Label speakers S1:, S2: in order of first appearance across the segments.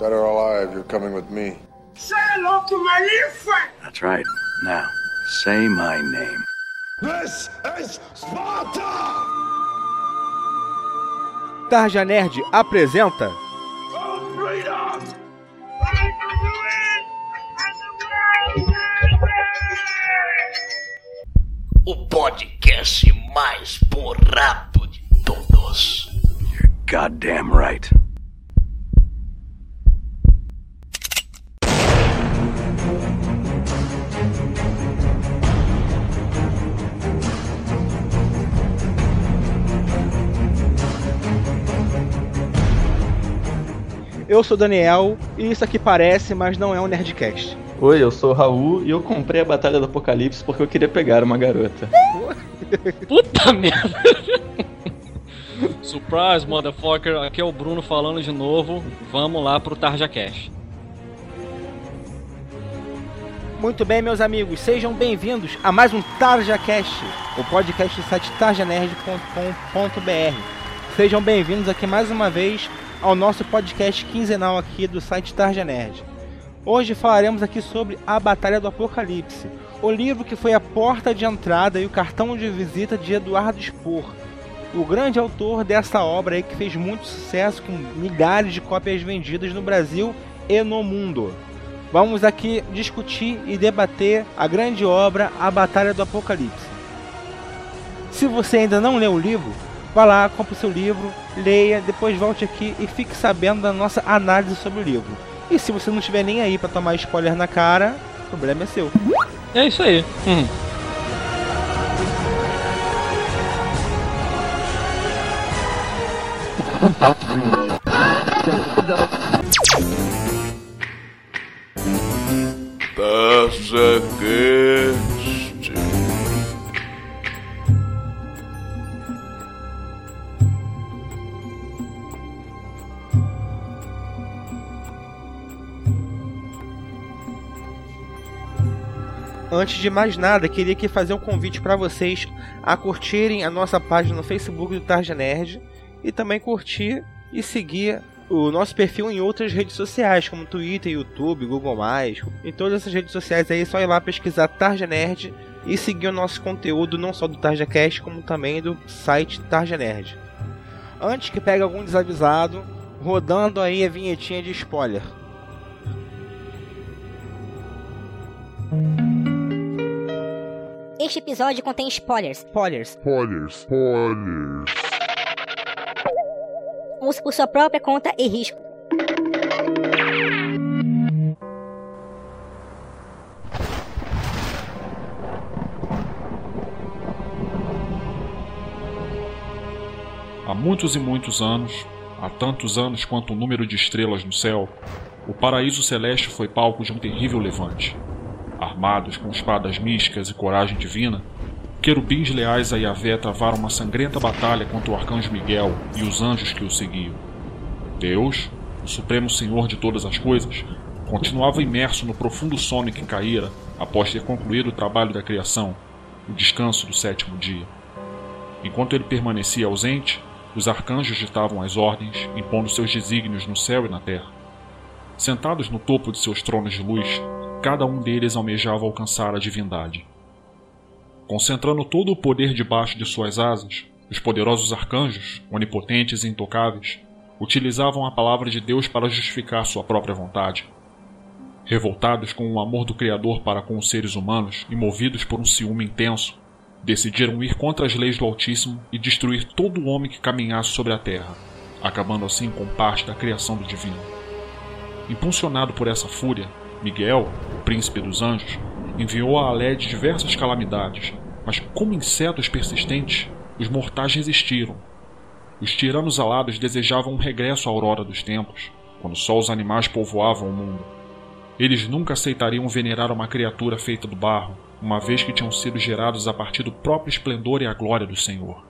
S1: Dead or alive, you're coming with me.
S2: Say hello to my little friend.
S3: That's right. Now, say my name.
S1: This is Sparta!
S4: Tarja Nerd apresenta
S2: Oh, freedom!
S5: o podcast mais borrado de todos.
S3: You're goddamn right.
S4: Eu sou o Daniel e isso aqui parece, mas não é um Nerdcast.
S6: Oi, eu sou o Raul e eu comprei a Batalha do Apocalipse porque eu queria pegar uma garota.
S7: Puta merda! Surprise, motherfucker. Aqui é o Bruno falando de novo. Vamos lá pro Tarja Cash.
S4: Muito bem, meus amigos, sejam bem-vindos a mais um TarjaCast, o podcast do site tarjanerd.com.br. Sejam bem-vindos aqui mais uma vez ao nosso podcast quinzenal aqui do site Tarja Nerd. Hoje falaremos aqui sobre A Batalha do Apocalipse, o livro que foi a porta de entrada e o cartão de visita de Eduardo Spohr, o grande autor dessa obra aí que fez muito sucesso com milhares de cópias vendidas no Brasil e no mundo. Vamos aqui discutir e debater a grande obra A Batalha do Apocalipse. Se você ainda não leu o livro, vá lá, compre o seu livro, leia, depois volte aqui e fique sabendo da nossa análise sobre o livro. E se você não estiver nem aí para tomar spoiler na cara, o problema é seu.
S7: É isso aí. Hum.
S1: TarjaCast.
S4: Antes de mais nada, queria aqui fazer um convite para vocês a curtirem a nossa página no Facebook do Tarja Nerd e também curtir e seguir o nosso perfil em outras redes sociais, como Twitter, YouTube, Google+. Em todas essas redes sociais aí é só ir lá pesquisar Tarja Nerd e seguir o nosso conteúdo não só do TarjaCast, como também do site Tarja Nerd. Antes que pegue algum desavisado, rodando aí a vinhetinha de spoiler.
S8: Este episódio contém spoilers.
S4: Spoilers.
S1: Spoilers. Spoilers.
S8: Use por sua própria conta e risco.
S9: Há muitos e muitos anos, há tantos anos quanto o número de estrelas no céu, o paraíso celeste foi palco de um terrível levante. Armados com espadas místicas e coragem divina, querubins leais a Yahvé travaram uma sangrenta batalha contra o arcanjo Miguel e os anjos que o seguiam. Deus, o supremo senhor de todas as coisas, continuava imerso no profundo sono em que caíra após ter concluído o trabalho da criação, o descanso do sétimo dia. Enquanto ele permanecia ausente, os arcanjos ditavam as ordens, impondo seus desígnios no céu e na terra. Sentados no topo de seus tronos de luz, cada um deles almejava alcançar a divindade. Concentrando todo o poder debaixo de suas asas, os poderosos arcanjos, onipotentes e intocáveis, utilizavam a palavra de Deus para justificar sua própria vontade. Revoltados com o amor do Criador para com os seres humanos e movidos por um ciúme intenso, decidiram ir contra as leis do Altíssimo e destruir todo o homem que caminhasse sobre a terra, acabando assim com parte da criação do Divino. Impulsionado por essa fúria, Miguel, o príncipe dos anjos, enviou a Aled diversas calamidades, mas como insetos persistentes, os mortais resistiram. Os tiranos alados desejavam um regresso à aurora dos tempos, quando só os animais povoavam o mundo. Eles nunca aceitariam venerar uma criatura feita do barro, uma vez que tinham sido gerados a partir do próprio esplendor e a glória do Senhor.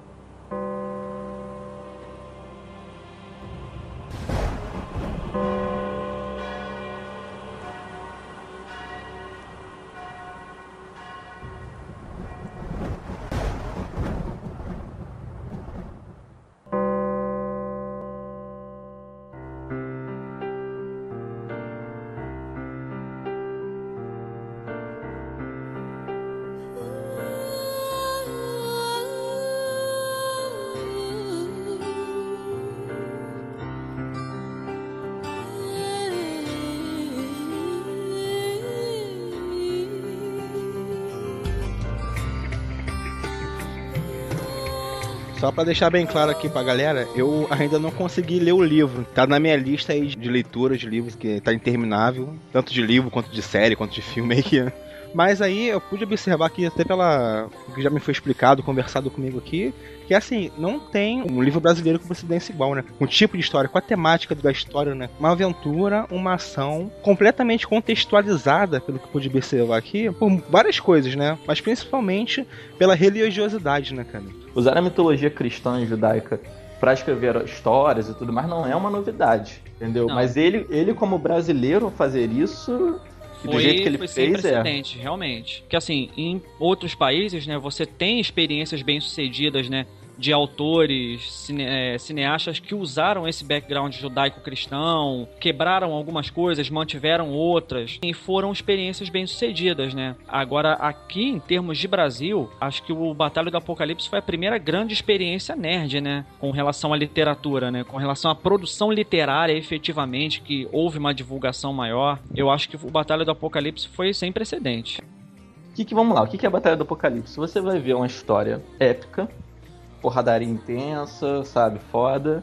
S4: Só pra deixar bem claro aqui pra galera, eu ainda não consegui ler o livro. Tá na minha lista aí de leitura de livros que tá interminável, tanto de livro quanto de série, quanto de filme aí que mas aí eu pude observar aqui, até pela. que já me foi explicado, conversado comigo aqui, que assim, não tem um livro brasileiro com precedência igual, né? O tipo de história, com a temática da história, né? Uma aventura, uma ação completamente contextualizada, pelo que pude observar aqui, por várias coisas, né? Mas principalmente pela religiosidade, né, cara?
S6: Usar a mitologia cristã e judaica para escrever histórias e tudo mais não é uma novidade, entendeu?
S7: Não.
S6: Mas ele, ele como brasileiro fazer isso e do
S7: Foi,
S6: jeito que ele
S7: foi sem
S6: fez é
S7: precedente, realmente. Que assim, em outros países, né, você tem experiências bem-sucedidas, né? De autores, cine- é, cineastas que usaram esse background judaico-cristão, quebraram algumas coisas, mantiveram outras, e foram experiências bem-sucedidas, né? Agora, aqui, em termos de Brasil, acho que o Batalha do Apocalipse foi a primeira grande experiência nerd, né? Com relação à literatura, né? Com relação à produção literária, efetivamente, que houve uma divulgação maior. Eu acho que o Batalha do Apocalipse foi sem precedente.
S6: Que, que vamos lá, o que, que é a Batalha do Apocalipse? Você vai ver uma história épica, porradaria intensa, sabe, foda.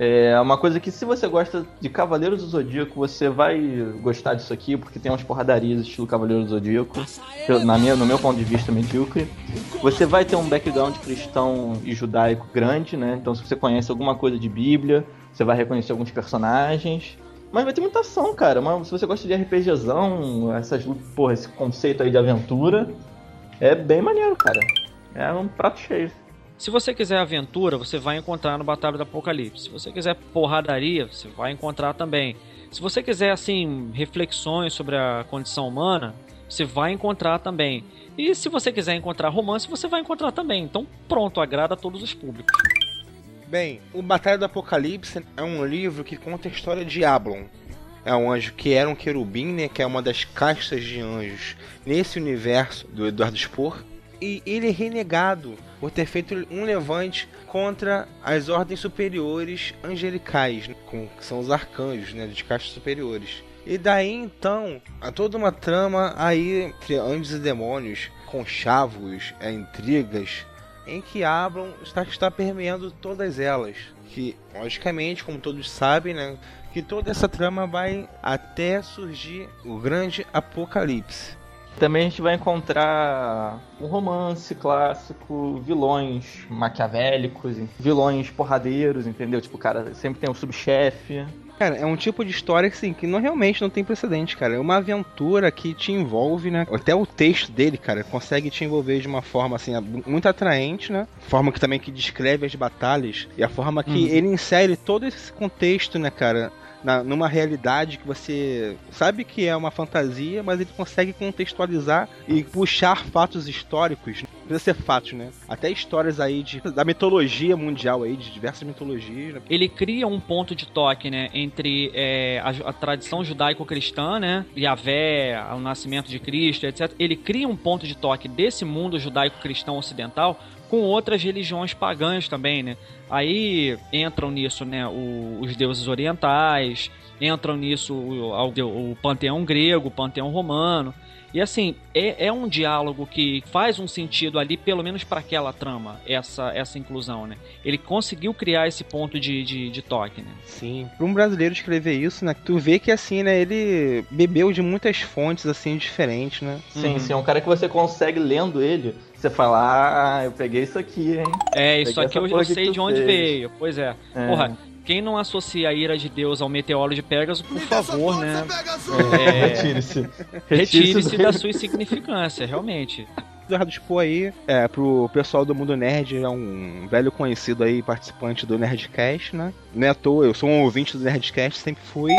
S6: É uma coisa que se você gosta de Cavaleiros do Zodíaco, você vai gostar disso aqui, porque tem umas porradarias estilo Cavaleiros do Zodíaco, na minha, no meu ponto de vista medíocre. Você vai ter um background cristão e judaico grande, né? Então se você conhece alguma coisa de Bíblia, você vai reconhecer alguns personagens. Mas vai ter muita ação, cara. Mas se você gosta de RPGzão, essas, porra, esse conceito aí de aventura, é bem maneiro, cara. É um prato cheio.
S7: Se você quiser aventura, você vai encontrar no Batalha do Apocalipse. Se você quiser porradaria, você vai encontrar também. Se você quiser, assim, reflexões sobre a condição humana, você vai encontrar também. E se você quiser encontrar romance, você vai encontrar também. Então, pronto, agrada a todos os públicos.
S4: Bem, o Batalha do Apocalipse é um livro que conta a história de Ablon. É um anjo que era um querubim, né, que é uma das castas de anjos nesse universo do Eduardo Spohr. E ele é renegado por ter feito um levante contra as ordens superiores angelicais, que são os arcanjos, né, de castas superiores. E daí então, há toda uma trama aí entre anjos e demônios, conchavos, é, intrigas, em que Ablon está, está permeando todas elas. Que, logicamente, como todos sabem, né, que toda essa trama vai até surgir o grande apocalipse.
S6: Também a gente vai encontrar um romance clássico, vilões maquiavélicos, vilões porradeiros, entendeu? Tipo, o cara sempre tem um subchefe.
S4: Cara, é um tipo de história assim, que não, realmente não tem precedente, cara. É uma aventura que te envolve, né? Até o texto dele, cara, consegue te envolver de uma forma assim, muito atraente, né? Forma que também que descreve as batalhas e a forma que
S6: Uhum.
S4: ele insere todo esse contexto, né, cara? Na, numa realidade que você sabe que é uma fantasia, mas ele consegue contextualizar e puxar fatos históricos. Não precisa ser fatos, né? Até histórias aí de, da mitologia mundial aí, de diversas mitologias. Né?
S7: Ele cria um ponto de toque, né, entre é, a, a tradição judaico-cristã, né, Yahvé, o nascimento de Cristo, etc. Ele cria um ponto de toque desse mundo judaico-cristão ocidental com outras religiões pagãs também, né? Aí entram nisso, né, o- os deuses orientais, entram nisso o, o- o panteão grego, o panteão romano. E assim, é, é um diálogo que faz um sentido ali, pelo menos para aquela trama, essa, essa inclusão, né? Ele conseguiu criar esse ponto de, de, de toque, né?
S4: Sim. Pra um brasileiro escrever isso, né? Tu vê que assim, né? Ele bebeu de muitas fontes, assim, diferentes, né?
S6: Sim, sim, é um cara que você consegue lendo ele, você fala, ah, eu peguei isso aqui, hein?
S7: É, isso
S6: Peguei
S7: aqui eu, eu sei de onde
S6: fez.
S7: veio. Pois é.
S6: É.
S7: Porra, quem não associa a ira de Deus ao meteoro de Pegasus, por favor, né?
S6: É, Retire-se.
S7: Retire-se
S6: dele.
S7: da sua insignificância, realmente.
S4: Eduardo Spoh aí, é, pro pessoal do Mundo Nerd, é um velho conhecido aí, participante do Nerdcast, né? Não é à toa, eu sou um ouvinte do Nerdcast, sempre fui.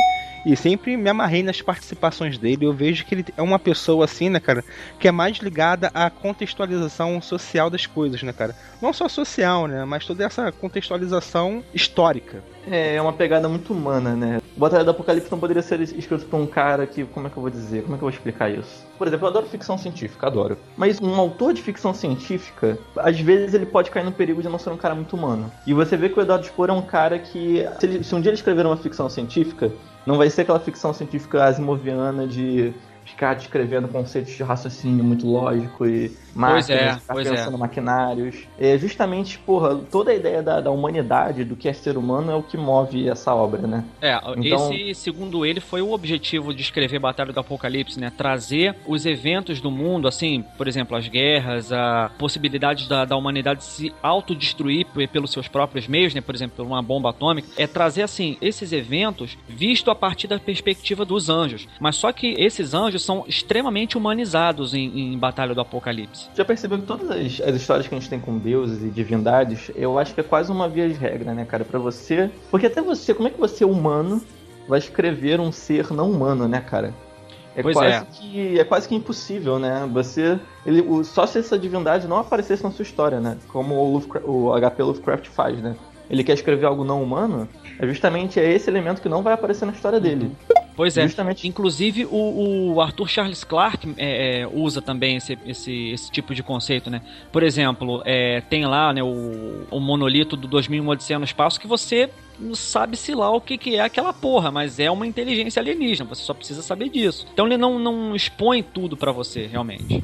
S4: E sempre me amarrei nas participações dele. Eu vejo que ele é uma pessoa assim, né, cara, que é mais ligada à contextualização social das coisas, né, cara? Não só social, né, mas toda essa contextualização histórica.
S6: É, é uma pegada muito humana, né? O Batalha do Apocalipse não poderia ser escrito por um cara que. Como é que eu vou dizer? Como é que eu vou explicar isso? Por exemplo, eu adoro ficção científica, adoro. Mas um autor de ficção científica, às vezes ele pode cair no perigo de não ser um cara muito humano. E você vê que o Eduardo Spohr é um cara que. Se, ele- se um dia ele escrever uma ficção científica, não vai ser aquela ficção científica asimoviana de ficar descrevendo conceitos de raciocínio muito lógico e máquinas,
S7: é,
S6: ficar
S7: pois é.
S6: pensando maquinários. É justamente, porra, toda a ideia da, da humanidade, do que é ser humano, é o que move essa obra, né?
S7: É,
S6: Então-
S7: esse, segundo ele, foi o objetivo de escrever Batalha do Apocalipse, né? Trazer os eventos do mundo, assim, por exemplo, as guerras, a possibilidade da, da humanidade se autodestruir pelos seus próprios meios, né? Por exemplo, por uma bomba atômica. É trazer, assim, esses eventos visto a partir da perspectiva dos anjos. Mas só que esses anjos são extremamente humanizados em, em Batalha do Apocalipse.
S6: Já percebeu que todas as, as histórias que a gente tem com deuses e divindades, eu acho que é quase uma via de regra, né, cara? Pra você. Porque até você, como é que você, humano, vai escrever um ser não humano, né, cara? É
S7: Pois
S6: quase
S7: é.
S6: que é quase que impossível, né? Você, ele, o- só se essa divindade não aparecesse na sua história, né? Como o, o HP Lovecraft faz, né? Ele quer escrever algo não humano, é justamente é esse elemento que não vai aparecer na história dele.
S7: Pois é.
S6: Justamente.
S7: Inclusive, o, o Arthur Charles Clarke é, é, usa também esse, esse, esse tipo de conceito, né? Por exemplo, é, tem lá né, o, o monolito do 2001 Odisseia no Espaço que você não sabe se lá o que, que é aquela porra, mas é uma inteligência alienígena, você só precisa saber disso. Então ele não, não expõe tudo pra você, realmente.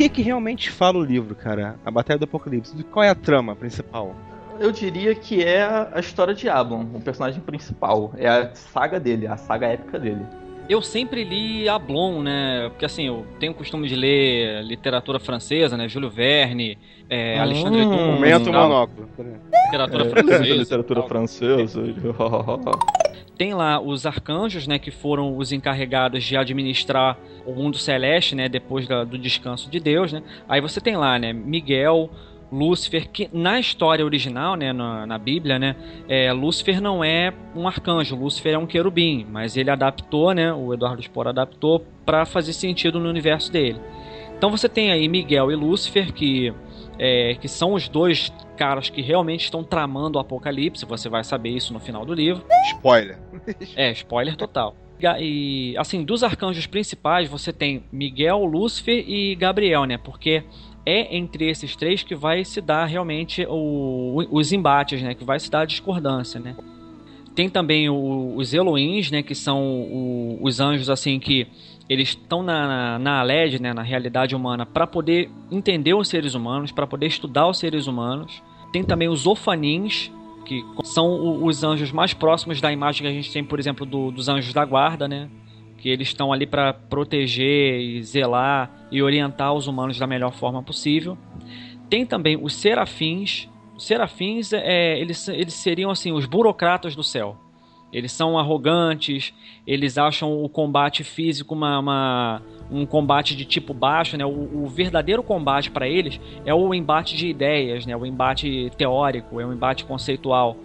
S4: Que que realmente fala o livro, cara? A Batalha do Apocalipse. Qual é a trama principal?
S6: Eu diria que é a história de Ablon, o personagem principal. É a saga dele, a saga épica dele.
S7: Eu sempre li Ablon, né? Porque assim, eu tenho o costume de ler literatura francesa, né? Júlio Verne, é,
S6: Hum,
S7: Alexandre Dumas.
S4: Momento monóculo.
S7: Literatura
S6: É,
S7: francesa.
S6: literatura francesa.
S7: tem lá os arcanjos, né, que foram os encarregados de administrar o mundo celeste, né, depois da- do descanso de Deus, né. Aí você tem lá, né, Miguel, Lúcifer, que na história original, né, na, na Bíblia, né, é, Lúcifer não é um arcanjo, Lúcifer é um querubim, mas ele adaptou, né, o Eduardo Spor adaptou para fazer sentido no universo dele. Então você tem aí Miguel e Lúcifer que é, que são os dois caras que realmente estão tramando o apocalipse. Você vai saber isso no final do livro.
S4: Spoiler.
S7: É, spoiler total. E, assim, dos arcanjos principais, você tem Miguel, Lúcifer e Gabriel, né? Porque é entre esses três que vai se dar realmente o- os embates, né? Que vai se dar a discordância, né? Tem também o- os Elohims, né? Que são o- os anjos, assim, que eles estão na, na, na Aled, né? Na realidade humana, para poder entender os seres humanos, para poder estudar os seres humanos. Tem também os Ofanins, que são os anjos mais próximos da imagem que a gente tem, por exemplo, do- dos anjos da guarda, né? Que eles estão ali para proteger e zelar e orientar os humanos da melhor forma possível. Tem também os serafins. Os serafins, é, eles, eles seriam assim os burocratas do céu. Eles são arrogantes, eles acham o combate físico uma, uma- um combate de tipo baixo, né? O, o verdadeiro combate para eles é o embate de ideias, né? O embate teórico, é um embate conceitual.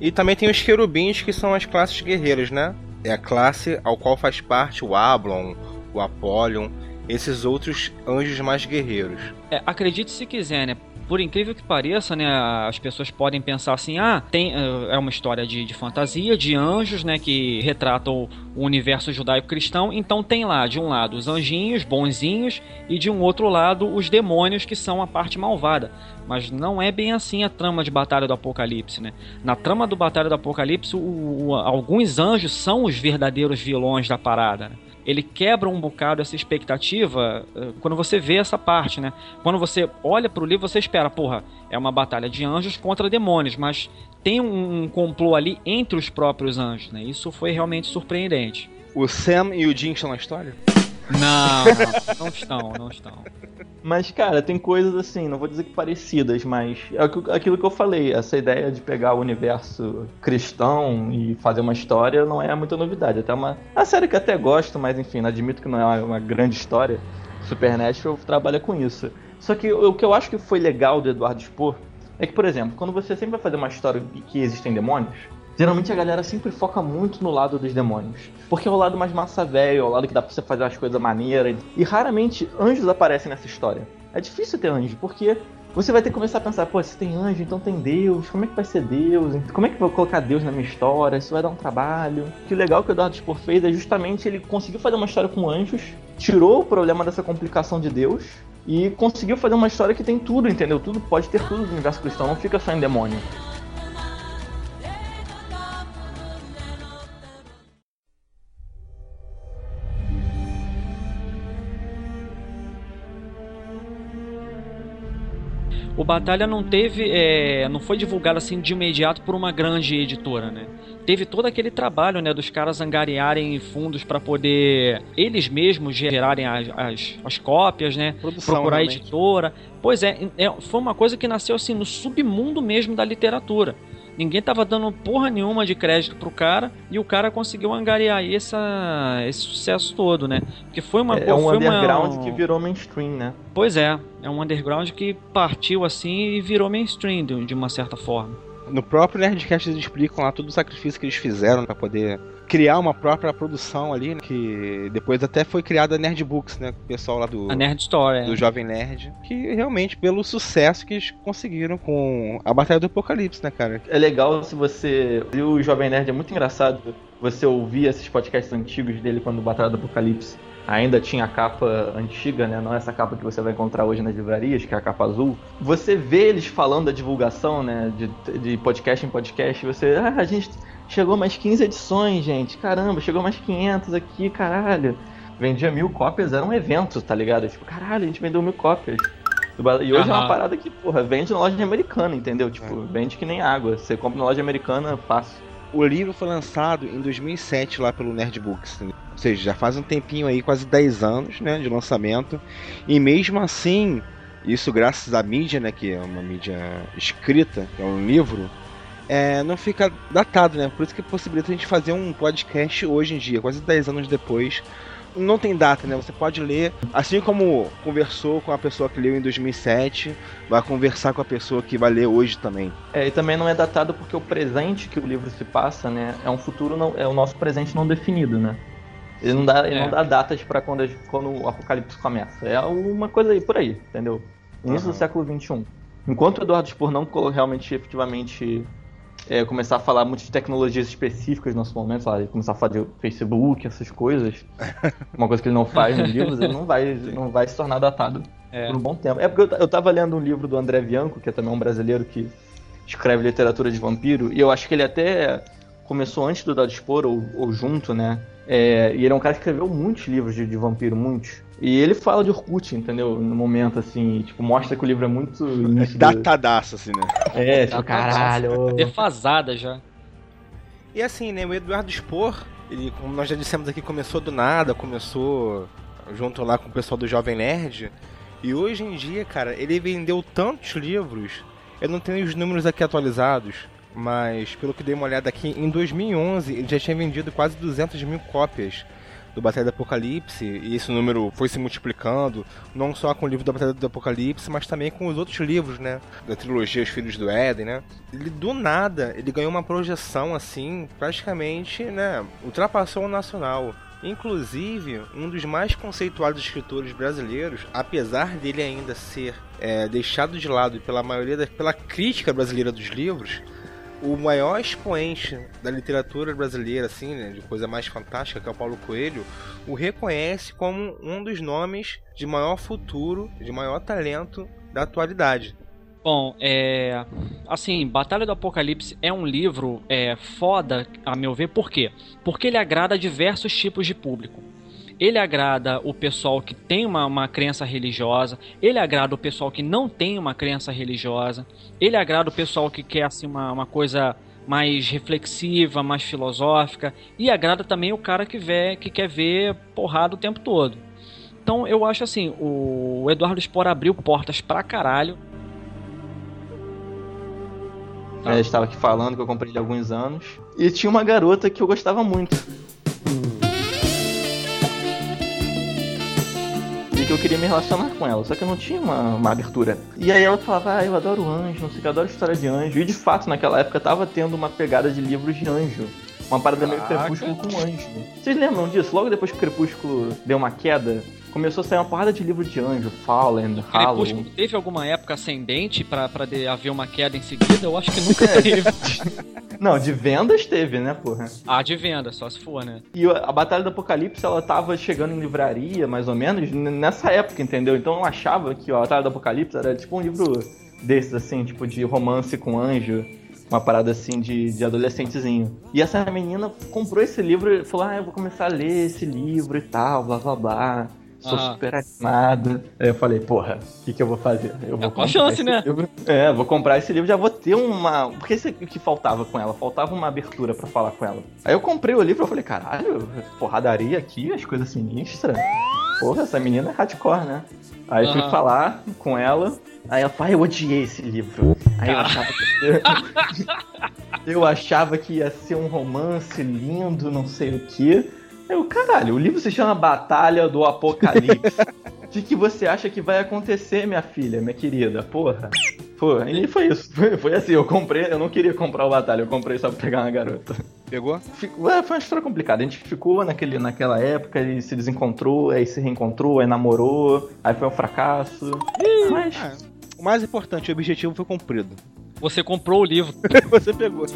S4: E também tem os querubins, que são as classes guerreiras, né? É a classe ao qual faz parte o Ablon, o Apollyon, esses outros anjos mais guerreiros.
S7: É, acredite se quiser, né? Por incrível que pareça, né, as pessoas podem pensar assim, ah, tem, eh, é uma história de, de fantasia, de anjos, né, que retratam o universo judaico-cristão, então tem lá, de um lado, os anjinhos, bonzinhos, e de um outro lado, os demônios, que são a parte malvada. Mas não é bem assim a trama de Batalha do Apocalipse, né? Na trama do Batalha do Apocalipse, o- o- alguns anjos são os verdadeiros vilões da parada, né? Ele quebra um bocado essa expectativa eh, quando você vê essa parte, né? Quando você olha pro livro, você espera, porra, é uma batalha de anjos contra demônios, mas tem um, um complô ali entre os próprios anjos, né? Isso foi realmente surpreendente.
S4: O Sam e o Jim estão na história?
S7: Não, não, não estão, não estão.
S6: Mas, cara, tem coisas assim, não vou dizer que parecidas, mas é aquilo- que eu falei, essa ideia de pegar o universo cristão e fazer uma história não é muita novidade. Até uma, uma série que até gosto, mas enfim, admito que não é uma, uma grande história. Supernatural trabalha com isso. Só que o, que eu acho que foi legal do Eduardo Spor é que, por exemplo, quando você sempre vai fazer uma história que existem demônios, geralmente a galera sempre foca muito no lado dos demônios. Porque é o lado mais massa velho, é o lado que dá pra você fazer as coisas maneiras. E raramente anjos aparecem nessa história. É difícil ter anjo, porque você vai ter que começar a pensar, pô, se tem anjo, então tem Deus, como é que vai ser Deus? Como é que vou colocar Deus na minha história? Isso vai dar um trabalho. Que legal que o Eduardo Spor fez é justamente ele conseguiu fazer uma história com anjos, tirou o problema dessa complicação de Deus e conseguiu fazer uma história que tem tudo, entendeu? Tudo pode ter tudo no universo cristão, não fica só em demônio.
S7: O Batalha não teve, é, não foi divulgado assim de imediato por uma grande editora, né? Teve todo aquele trabalho, né, dos caras angariarem fundos para poder eles mesmos gerarem as, as, as cópias, né?
S4: Produção,
S7: procurar
S4: realmente.
S7: editora. Pois é, é, foi uma coisa que nasceu assim no submundo mesmo da literatura. Ninguém tava dando porra nenhuma de crédito pro cara e o cara conseguiu angariar essa, esse sucesso todo, né? Porque foi uma
S6: É um
S7: foi uma-
S6: underground que virou mainstream, né?
S7: Pois é, é um underground que partiu assim e virou mainstream de uma certa forma.
S4: No próprio Nerdcast eles explicam lá todo o sacrifício que eles fizeram pra poder criar uma própria produção ali, né, que depois até foi criada a Nerd Books, né, o pessoal lá do
S7: A Nerd Story.
S4: do
S7: é.
S4: Jovem Nerd, que realmente pelo sucesso que eles conseguiram com a Batalha do Apocalipse, né, cara?
S6: É legal se você. E o Jovem Nerd é muito engraçado você ouvir esses podcasts antigos dele quando o Batalha do Apocalipse ainda tinha a capa antiga, né? Não essa capa que você vai encontrar hoje nas livrarias, que é a capa azul. Você vê eles falando da divulgação, né? De, de podcast em podcast. Você. Ah, a gente chegou mais 15 edições, gente. Caramba, chegou mais 500 aqui, caralho. Vendia mil cópias, era um evento, tá ligado? Tipo, caralho, a gente vendeu mil cópias. E hoje é uma parada que, porra, vende na loja americana, entendeu? Tipo, vende que nem água. Você compra na loja americana, fácil.
S4: O livro foi lançado em 2007 lá pelo Nerd Books, né? ou seja, já faz um tempinho aí, quase 10 anos, né, de lançamento. E mesmo assim, isso graças à mídia, né, que é uma mídia escrita, é um livro, é, não fica datado, né? Por isso que possibilita a gente fazer um podcast hoje em dia, quase 10 anos depois. Não tem data, né? Você pode ler, assim como conversou com a pessoa que leu em 2007, vai conversar com a pessoa que vai ler hoje também.
S6: É, e também não é datado porque o presente que o livro se passa, né, é um futuro não, é o nosso presente não definido, né? Ele não dá, ele
S7: É.
S6: não dá datas pra quando, quando o apocalipse começa. É uma coisa aí por aí, entendeu? Início do século XXI. Enquanto o Eduardo Spor não realmente, efetivamente, é, começar a falar muito de tecnologias específicas no nosso momento, ele começar a falar de Facebook, essas coisas, uma coisa que ele não faz nos livros, ele não vai, não vai se tornar datado
S7: É.
S6: por um bom tempo. É porque eu, eu tava lendo um livro do André Bianco, que é também um brasileiro que escreve literatura de vampiro, e eu acho que ele até começou antes do Dado Expor, ou, ou junto, né? É, e ele é um cara que escreveu muitos livros de, de vampiro, muitos. E ele fala de Orkut, entendeu? No momento, assim, tipo, mostra que o livro é muito. do-
S4: Datadaço, assim, né?
S6: É, tipo, caralho.
S7: Defasada já.
S4: E assim, né, o Eduardo Spor, ele, como nós já dissemos aqui, começou do nada, começou junto lá com o pessoal do Jovem Nerd. E hoje em dia, cara, ele vendeu tantos livros, eu não tenho os números aqui atualizados, mas pelo que dei uma olhada aqui, em 2011 ele já tinha vendido quase 200 mil cópias do Batalha do Apocalipse, e esse número foi se multiplicando, não só com o livro da Batalha do Apocalipse, mas também com os outros livros, né, da trilogia Os Filhos do Éden, né. Ele, do nada, ele ganhou uma projeção, assim, praticamente, né, ultrapassou o nacional. Inclusive, um dos mais conceituados escritores brasileiros, apesar dele ainda ser é, deixado de lado pela maioria da, pela crítica brasileira dos livros, o maior expoente da literatura brasileira, assim, né, de coisa mais fantástica, que é o Paulo Coelho, o reconhece como um dos nomes de maior futuro, de maior talento da atualidade.
S7: Bom, é. Assim, Batalha do Apocalipse é um livro é, foda, a meu ver, por quê? Porque ele agrada diversos tipos de público. Ele agrada o pessoal que tem uma, uma crença religiosa, ele agrada o pessoal que não tem uma crença religiosa, ele agrada o pessoal que quer assim, uma, uma coisa mais reflexiva, mais filosófica, e agrada também o cara que, vê, que quer ver porrada o tempo todo. Então eu acho assim, o Eduardo Spor abriu portas pra caralho.
S6: É, eu estava aqui falando que eu comprei ele há alguns anos. E tinha uma garota que eu gostava muito. E que eu queria me relacionar com ela, só que eu não tinha uma, uma abertura. E aí ela falava, ah, eu adoro anjo, não sei eu adoro história de anjo. E de fato, naquela época, tava tendo uma pegada de livros de anjo. Uma parada meio
S4: Caraca.
S6: crepúsculo com anjo. Vocês lembram disso? Logo depois que o crepúsculo deu uma queda, começou a sair uma porrada de livro de anjo, Fallen.
S7: Crepúsculo teve alguma época ascendente pra, pra de- haver uma queda em seguida? Eu acho que nunca
S6: É.
S7: teve.
S6: Não, de vendas teve, né, porra?
S7: Ah, de venda, só se for, né?
S6: E a Batalha do Apocalipse, ela tava chegando em livraria, mais ou menos, nessa época, entendeu? Então eu achava que ó, a Batalha do Apocalipse era tipo um livro desses, assim, tipo de romance com anjo. Uma parada assim de, de adolescentezinho. E essa menina comprou esse livro e falou: Ah, eu vou começar a ler esse livro e tal, blá blá blá. Sou
S7: Ah.
S6: super animado. Aí eu falei, porra, o que, que eu vou fazer? Eu vou
S7: É
S6: comprar
S7: chance,
S6: esse
S7: né?
S6: livro. É, vou comprar esse livro, já vou ter uma. Porque esse, o que faltava com ela? Faltava uma abertura pra falar com ela. Aí eu comprei o livro e falei, caralho, porradaria aqui, as coisas sinistras. Porra, essa menina é hardcore, né? Aí eu fui falar com ela. Aí ela, pai, eu odiei esse livro. Aí eu achava que. eu achava que ia ser um romance lindo, não sei o quê. Aí eu, caralho, o livro se chama Batalha do Apocalipse. O que, que você acha que vai acontecer, minha filha, minha querida? Porra. Pô, e foi isso. Foi, foi assim, eu comprei, eu não queria comprar o Batalha, eu comprei só pra pegar uma garota.
S4: Pegou?
S6: Ficou- é, foi uma história complicada. A gente ficou naquele, naquela época e se desencontrou, aí se reencontrou, aí namorou, aí foi um fracasso. Mas.
S4: Ah, o mais importante, o objetivo foi cumprido.
S7: Você comprou o livro.
S4: Você pegou.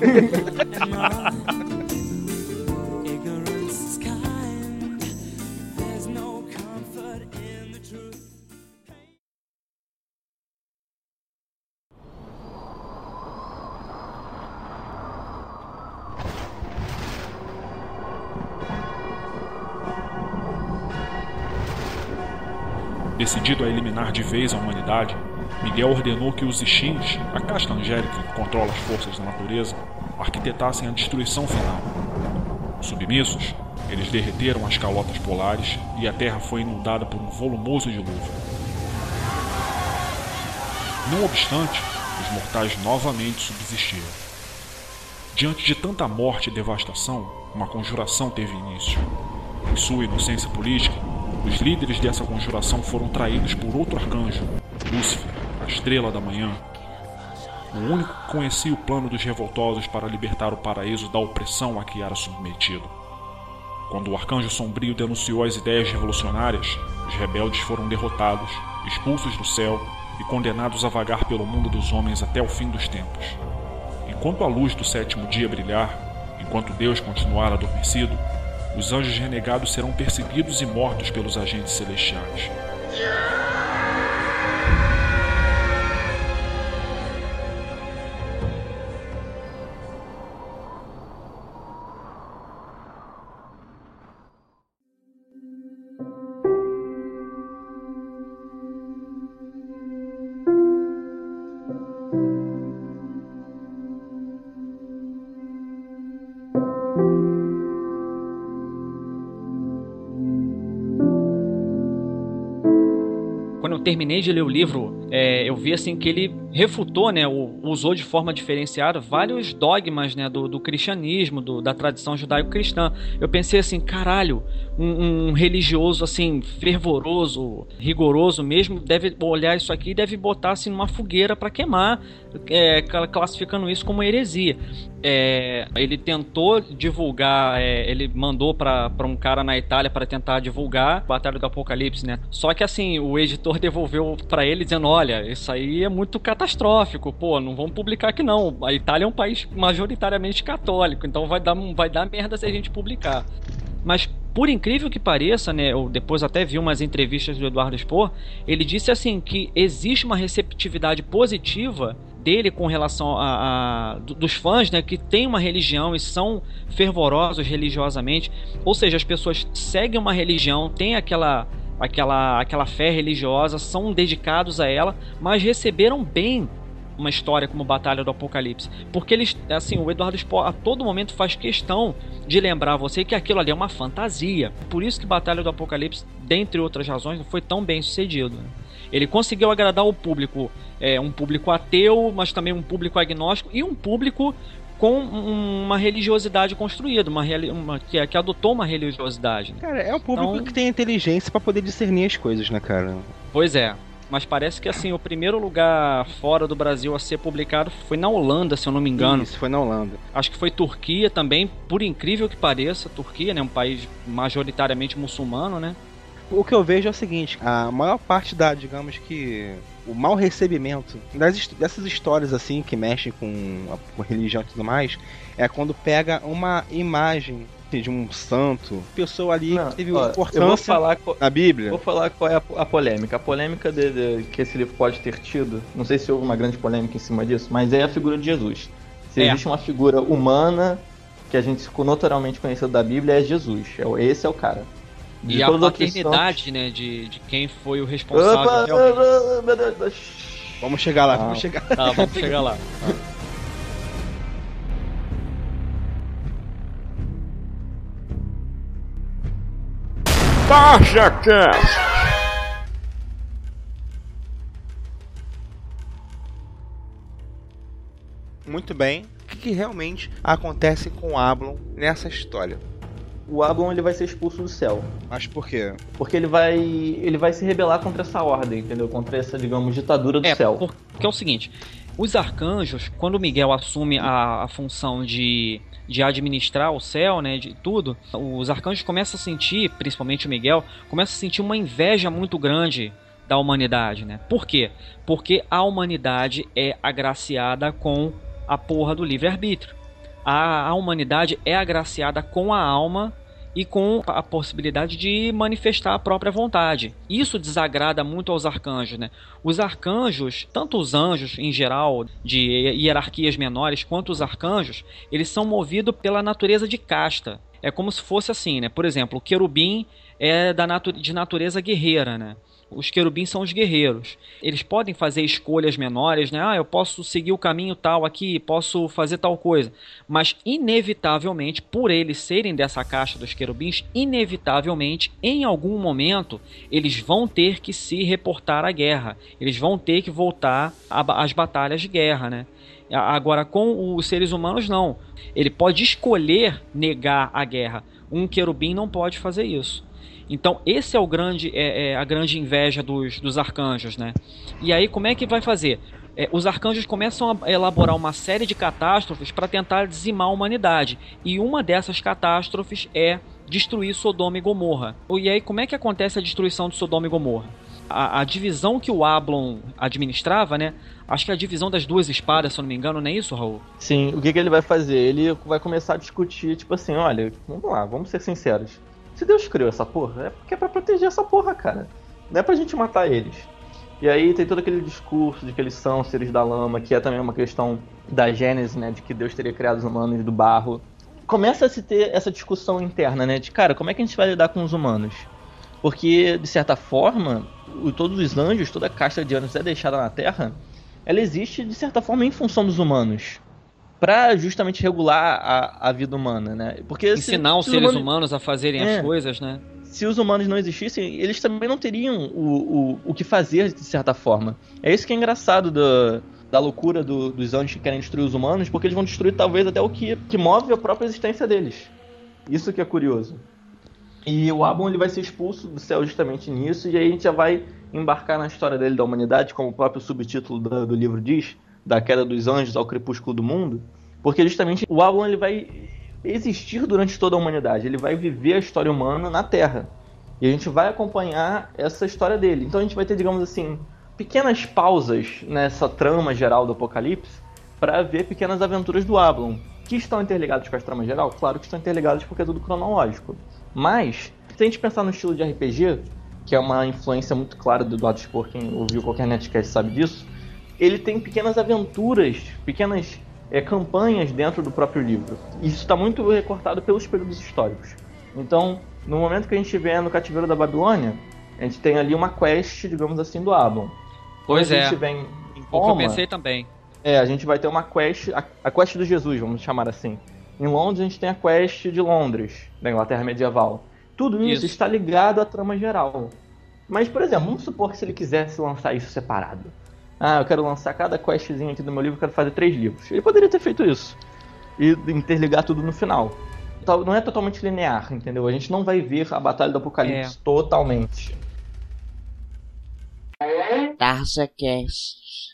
S9: Decidido a eliminar de vez a humanidade, Miguel ordenou que os Ixins, a casta angélica que controla as forças da natureza, arquitetassem a destruição final. Submissos, eles derreteram as calotas polares e a Terra foi inundada por um volumoso dilúvio. Não obstante, os mortais novamente subsistiram. Diante de tanta morte e devastação, uma conjuração teve início. Em sua inocência política, os líderes dessa conjuração foram traídos por outro arcanjo, Lúcifer, estrela da manhã. O único que conhecia o plano dos revoltosos para libertar o paraíso da opressão a que era submetido. Quando o arcanjo sombrio denunciou as ideias revolucionárias, os rebeldes foram derrotados, expulsos do céu e condenados a vagar pelo mundo dos homens até o fim dos tempos. Enquanto a luz do sétimo dia brilhar, enquanto Deus continuar adormecido, os anjos renegados serão perseguidos e mortos pelos agentes celestiais.
S7: Terminei de ler o livro, é, eu vi assim que ele refutou, né, usou de forma diferenciada vários dogmas, né, do, do cristianismo, do- da tradição judaico-cristã. Eu pensei assim, caralho, um, um religioso assim fervoroso, rigoroso mesmo, deve olhar isso aqui e deve botar assim numa fogueira para queimar, é, cla- classificando isso como heresia. É, ele tentou divulgar, é, ele mandou para um cara na Itália para tentar divulgar Batalha do Apocalipse, né? Só que assim, o editor devolveu para ele dizendo: olha, isso aí é muito catastrófico, pô, não vamos publicar aqui não. A Itália é um país majoritariamente católico, então vai dar, vai dar merda se a gente publicar. Mas por incrível que pareça, né, eu depois até vi umas entrevistas do Eduardo Spohr, ele disse assim que existe uma receptividade positiva dele com relação a, a- do- dos fãs, né, que tem uma religião e são fervorosos religiosamente, ou seja, as pessoas seguem uma religião, têm aquela aquela aquela fé religiosa, são dedicados a ela, mas receberam bem uma história como Batalha do Apocalipse, porque eles, assim, o Eduardo Spohr a todo momento faz questão de lembrar você que aquilo ali é uma fantasia. Por isso que Batalha do Apocalipse, dentre outras razões, não foi tão bem sucedido. né? Ele conseguiu agradar o público, é, um público ateu, mas também um público agnóstico e um público com um- uma religiosidade construída, uma, uma- que, que adotou uma religiosidade. né?
S4: Cara, é um público
S7: Então-
S4: que tem inteligência pra poder discernir as coisas, né, cara?
S7: Pois é. Mas parece que assim, o primeiro lugar fora do Brasil a ser publicado foi na Holanda, se eu não me engano.
S4: Isso, foi na Holanda.
S7: Acho que foi Turquia também, por incrível que pareça, Turquia, né, um país majoritariamente muçulmano, né?
S4: O que eu vejo é o seguinte, a maior parte da, digamos que o mau recebimento das, dessas histórias assim que mexem com a com religião e tudo mais é quando pega uma imagem de um santo, pessoa ali
S6: Não,
S4: que teve
S6: ó, eu vou
S4: importância
S6: falar
S4: na Bíblia.
S6: Vou falar qual é a, a polêmica. A polêmica de- de- que esse livro pode ter tido, não sei se houve uma grande polêmica em cima disso, mas é a figura de Jesus. Se
S7: É.
S6: existe uma figura humana que a gente ficou notoriamente conhecido da Bíblia, é Jesus. É Esse é o cara. De
S7: E a paternidade, né, de, de quem foi o responsável.
S6: Opa,
S7: realmente.
S6: meu Deus.
S4: Vamos chegar lá,
S6: Não.
S4: vamos chegar.
S7: Tá, vamos chegar lá.
S1: Tarja Cast.
S4: Muito bem. O que, que realmente acontece com Ablon nessa história?
S6: O Ablon ele vai ser expulso do céu.
S4: Mas por quê?
S6: Porque ele vai, ele vai se rebelar contra essa ordem, entendeu? Contra essa, digamos, ditadura do
S7: É,
S6: céu.
S7: porque é o seguinte, os arcanjos, quando Miguel assume a, a função de, de administrar o céu, né, de tudo, os arcanjos começam a sentir, principalmente o Miguel, começa a sentir uma inveja muito grande da humanidade, né? Por quê? Porque a humanidade é agraciada com a porra do livre-arbítrio. A, a humanidade é agraciada com a alma e com a possibilidade de manifestar a própria vontade. Isso desagrada muito aos arcanjos, né? Os arcanjos, tanto os anjos em geral, de hierarquias menores, quanto os arcanjos, eles são movidos pela natureza de casta. É como se fosse assim, né? Por exemplo, o querubim é da natu de natureza guerreira, né? Os querubins são os guerreiros. Eles podem fazer escolhas menores, né? Ah, eu posso seguir o caminho tal aqui, posso fazer tal coisa. Mas, inevitavelmente, por eles serem dessa caixa dos querubins, inevitavelmente, em algum momento, eles vão ter que se reportar à guerra. Eles vão ter que voltar às batalhas de guerra, né? Agora, com os seres humanos, não. Ele pode escolher negar a guerra. Um querubim não pode fazer isso. Então, esse é o grande, é, é a grande inveja dos, dos arcanjos, né? E aí, como é que vai fazer? É, os arcanjos começam a elaborar uma série de catástrofes para tentar dizimar a humanidade. E uma dessas catástrofes é destruir Sodoma e Gomorra. E aí, como é que acontece a destruição de Sodoma e Gomorra? A, a divisão que o Ablon administrava, né? Acho que é a divisão das duas espadas, se eu não me engano, não é isso, Raul?
S6: Sim, o que, que ele vai fazer? Ele vai começar a discutir, tipo assim, olha, vamos lá, vamos ser sinceros. Se Deus criou essa porra, é porque é pra proteger essa porra, cara. Não é pra gente matar eles. E aí tem todo aquele discurso de que eles são seres da lama, que é também uma questão da Gênesis, né? De que Deus teria criado os humanos do barro. Começa a se ter essa discussão interna, né? De cara, como é que a gente vai lidar com os humanos? Porque, de certa forma, todos os anjos, toda a casta de anjos é deixada na Terra, ela existe, de certa forma, em função dos humanos. Pra justamente regular a, a vida humana, né? Porque se-
S7: Ensinar os
S6: se
S7: seres humanos a fazerem
S6: É.
S7: as coisas, né?
S6: se os humanos não existissem, eles também não teriam o, o, o que fazer, de certa forma. É isso que é engraçado da, da loucura do- dos anjos que querem destruir os humanos, porque eles vão destruir talvez até o que, que move a própria existência deles. Isso que é curioso. E o Abon ele vai ser expulso do céu justamente nisso, e aí a gente já vai embarcar na história dele da humanidade, como o próprio subtítulo do, do livro diz, da queda dos anjos ao crepúsculo do mundo, porque justamente o Abon ele vai existir durante toda a humanidade, ele vai viver a história humana na Terra. E a gente vai acompanhar essa história dele. Então a gente vai ter, digamos assim, pequenas pausas nessa trama geral do Apocalipse para ver pequenas aventuras do Ablon, que estão interligadas com a trama geral. Claro que estão interligadas porque é tudo cronológico. Mas, se a gente pensar no estilo de RPG, que é uma influência muito clara do Eduardo Spor, quem ouviu qualquer netcast sabe disso, ele tem pequenas aventuras, pequenas é, campanhas dentro do próprio livro. E isso está muito recortado pelos períodos históricos. Então, no momento que a gente estiver no cativeiro da Babilônia, a gente tem ali uma quest, digamos assim, do Ablon.
S7: Pois
S6: Quando a
S7: é.
S6: gente vem em
S7: que eu
S6: Roma,
S7: pensei também.
S6: é, a gente vai ter uma quest, a, a quest do Jesus, vamos chamar assim. Em Londres a gente tem a quest de Londres, da Inglaterra medieval. Tudo isso,
S7: Isso.
S6: está ligado à trama geral. Mas, por exemplo, vamos supor que se ele quisesse lançar isso separado. Ah, eu quero lançar cada questzinha aqui do meu livro, eu quero fazer três livros. Ele poderia ter feito isso. E interligar tudo no final. Não é totalmente linear, entendeu? A gente não vai ver a Batalha do Apocalipse
S7: É.
S6: totalmente.
S8: TarzaCast.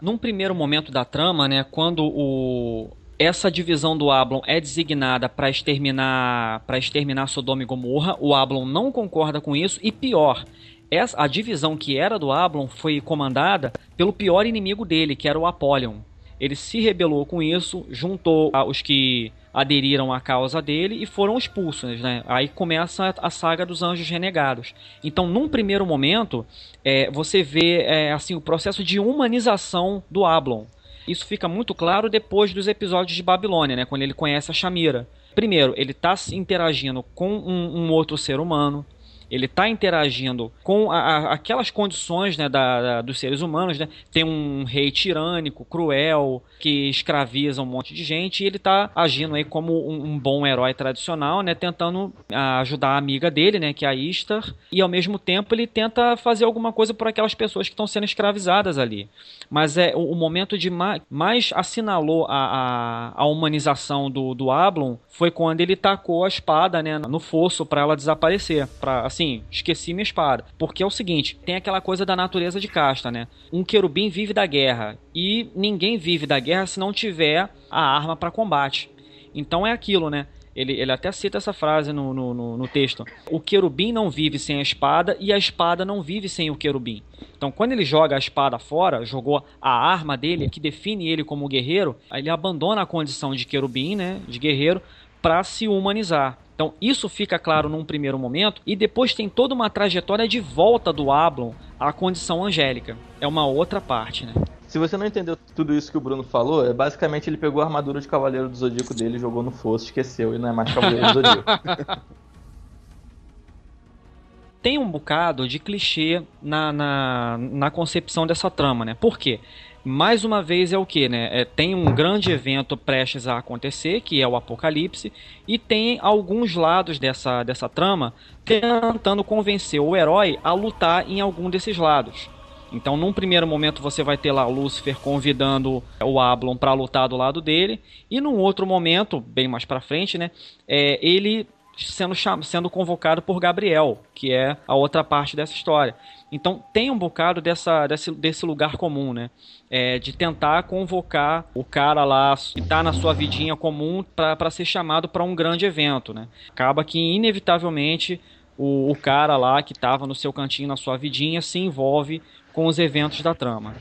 S7: Num primeiro momento da trama, né, quando o, essa divisão do Ablon é designada para exterminar para exterminar Sodoma e Gomorra. O Ablon não concorda com isso e pior, essa, a divisão que era do Ablon foi comandada pelo pior inimigo dele, que era o Apollyon. Ele se rebelou com isso, juntou os que aderiram à causa dele e foram expulsos, né? Aí começa a, saga dos anjos renegados. Então, num primeiro momento, é, você vê é, assim o processo de humanização do Ablon. Isso fica muito claro depois dos episódios de Babilônia, né? Quando ele conhece a Shamira. Primeiro, ele está interagindo com um, um outro ser humano ele está interagindo com a, a, aquelas condições né, da, da, dos seres humanos, né? Tem um rei tirânico, cruel, que escraviza um monte de gente, e ele está agindo aí como um, um, bom herói tradicional, né? Tentando ajudar a amiga dele, né? Que é a Istar, e ao mesmo tempo ele tenta fazer alguma coisa por aquelas pessoas que estão sendo escravizadas ali. Mas é o, o momento de mais, mais assinalou a, a, a, humanização do, do Ablon foi quando ele tacou a espada, né? No fosso para ela desaparecer, para assim, esqueci minha espada. Porque é o seguinte, tem aquela coisa da natureza de casta, né? Um querubim vive da guerra e ninguém vive da guerra se não tiver a arma para combate. Então é aquilo, né? Ele, ele até cita essa frase no, no, no, texto. O querubim não vive sem a espada e a espada não vive sem o querubim. Então, quando ele joga a espada fora, jogou a arma dele, que define ele como guerreiro, aí ele abandona a condição de querubim, né, de guerreiro, para se humanizar. Então, isso fica claro num primeiro momento, e depois tem toda uma trajetória de volta do Ablon à condição angélica. É uma outra parte, né?
S6: Se você não entendeu tudo isso que o Bruno falou, é basicamente ele pegou a armadura de Cavaleiro do Zodíaco dele, jogou no fosso, esqueceu e não é mais Cavaleiro do Zodíaco.
S7: tem um bocado de clichê na, na, na concepção dessa trama, né? Por quê? Mais uma vez é o que, né? É, tem um grande evento prestes a acontecer, que é o Apocalipse, e tem alguns lados dessa, dessa trama tentando convencer o herói a lutar em algum desses lados. Então, num primeiro momento, você vai ter lá Lúcifer convidando o Ablon para lutar do lado dele, e num outro momento, bem mais para frente, né, é, ele sendo, sendo convocado por Gabriel, que é a outra parte dessa história. Então tem um bocado dessa, desse, desse lugar comum, né? É, de tentar convocar o cara lá que está na sua vidinha comum para ser chamado para um grande evento, né? Acaba que inevitavelmente o, o cara lá que estava no seu cantinho na sua vidinha se envolve com os eventos da trama.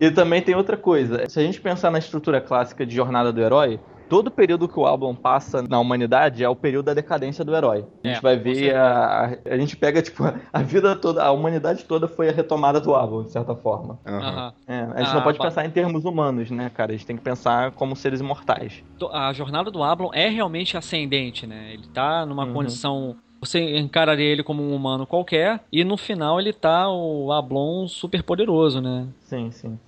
S6: E também tem outra coisa. Se a gente pensar na estrutura clássica de jornada do herói, todo período que o álbum passa na humanidade é o período da decadência do herói. A gente é, vai ver a, a, gente pega, tipo, a vida toda, a humanidade toda foi a retomada do álbum, de certa forma. Uhum. É, a gente ah, não pode pensar em termos humanos, né, cara? A gente tem que pensar como seres imortais.
S7: A jornada do Ablon é realmente ascendente, né? Ele tá numa uhum. condição você encararia ele como um humano qualquer, e no final ele tá o Ablon super poderoso, né?
S6: Sim, sim.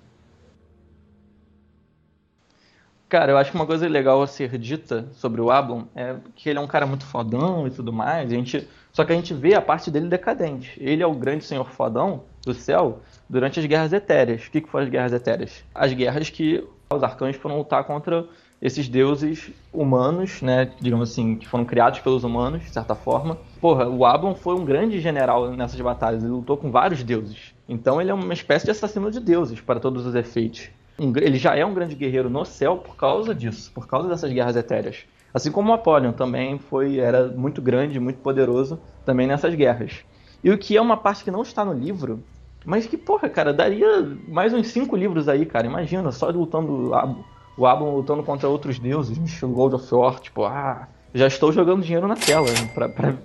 S6: Cara, eu acho que uma coisa legal a ser dita sobre o Ablon é que ele é um cara muito fodão e tudo mais. A gente, só que a gente vê a parte dele decadente. Ele é o grande senhor fodão do céu durante as guerras etéreas. O que, que foram as guerras etéreas? As guerras que os arcanjos foram lutar contra esses deuses humanos, né, digamos assim, que foram criados pelos humanos, de certa forma. Porra, o Ablon foi um grande general nessas batalhas, ele lutou com vários deuses. Então ele é uma espécie de assassino de deuses para todos os efeitos um, ele já é um grande guerreiro no céu por causa disso, por causa dessas guerras etéreas. Assim como o Apollyon também foi, era muito grande, muito poderoso também nessas guerras. E o que é uma parte que não está no livro, mas que, porra, cara, daria mais uns cinco livros aí, cara. Imagina, só lutando, o Ablon lutando contra outros deuses, estilo God of War, tipo, ah, já estou jogando dinheiro na tela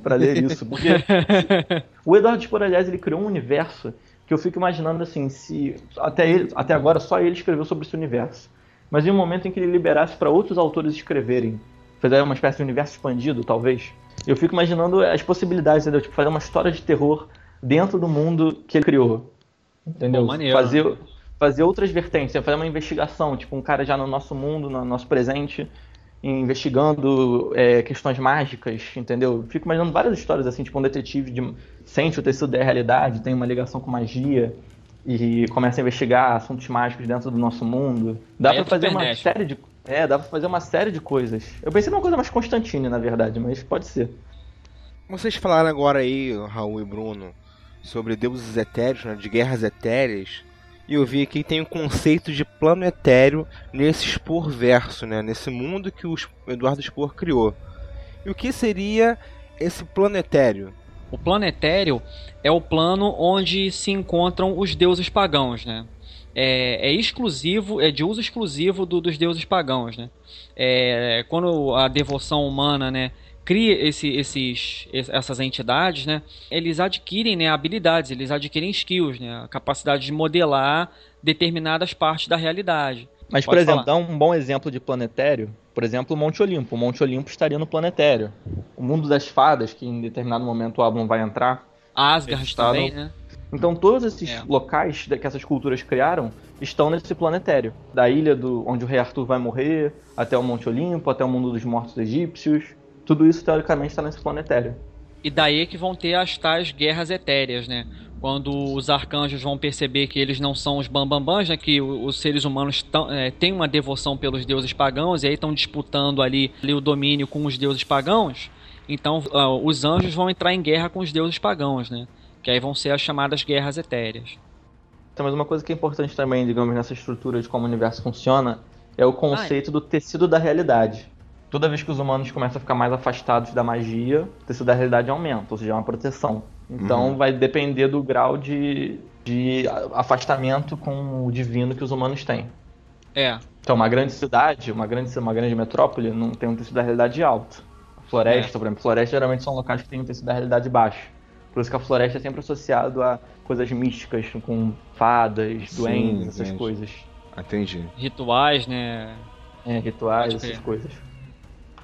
S6: para ler isso. Porque o Eduardo Spor, aliás, ele criou um universo que eu fico imaginando assim, se até ele, até agora só ele escreveu sobre esse universo. Mas em um momento em que ele liberasse para outros autores escreverem, fazer uma espécie de universo expandido, talvez. Eu fico imaginando as possibilidades, entendeu? Tipo, fazer uma história de terror dentro do mundo que ele criou. Entendeu? Bom, maneiro, fazer, fazer outras vertentes, fazer uma investigação, tipo, um cara já no nosso mundo, no nosso presente, investigando é, questões mágicas, entendeu? Fico imaginando várias histórias assim, tipo um detetive de, sente o tecido da realidade, tem uma ligação com magia e começa a investigar assuntos mágicos dentro do nosso mundo. Dá para é fazer uma série de é, dá para fazer uma série de coisas. Eu pensei numa coisa mais Constantine, na verdade, mas pode ser.
S4: Vocês falaram agora aí, Raul e Bruno, sobre deuses etéreos, né, de guerras etéreas. E eu vi que tem o conceito de plano etéreo nesse Spor verso, né? Nesse mundo que o Eduardo Spor criou. E o que seria esse plano etéreo?
S7: O plano etéreo é o plano onde se encontram os deuses pagãos, né? É, é exclusivo, é de uso exclusivo do, dos deuses pagãos, né? É, quando a devoção humana, né, cria esse, esses, essas entidades, né, eles adquirem né, habilidades, eles adquirem skills, né, a capacidade de modelar determinadas partes da realidade.
S6: Mas, Pode por exemplo, falar. dá um bom exemplo de planetário. Por exemplo, o Monte Olimpo. O Monte Olimpo estaria no planetário. O mundo das fadas, que em determinado momento o Ablon vai entrar.
S7: Asgard também, né?
S6: Então todos esses é. locais que essas culturas criaram estão nesse planetário. Da ilha do, onde o rei Arthur vai morrer, até o Monte Olimpo, até o mundo dos mortos egípcios. Tudo isso, teoricamente, está nesse planetário.
S7: E daí que vão ter as tais guerras etéreas, né? Quando os arcanjos vão perceber que eles não são os bambambãs, né? Que os seres humanos tão, é, têm uma devoção pelos deuses pagãos e aí estão disputando ali, ali, o domínio com os deuses pagãos. Então, uh, os anjos vão entrar em guerra com os deuses pagãos, né? Que aí vão ser as chamadas guerras etéreas.
S6: Então, mas uma coisa que é importante também, digamos, nessa estrutura de como o universo funciona, é o conceito Ai. do tecido da realidade. Toda vez que os humanos começam a ficar mais afastados da magia, o tecido da realidade aumenta, ou seja, é uma proteção. Então uhum. vai depender do grau de, de afastamento com o divino que os humanos têm.
S7: É.
S6: Então, uma grande cidade, uma grande, uma grande metrópole, não tem um tecido da realidade alto. Floresta, é. por exemplo, floresta geralmente são locais que têm um tecido da realidade baixo. Por isso que a floresta é sempre associado a coisas místicas, com fadas, duendes, essas coisas.
S4: Entendi.
S7: Rituais, né?
S6: É, rituais, essas coisas.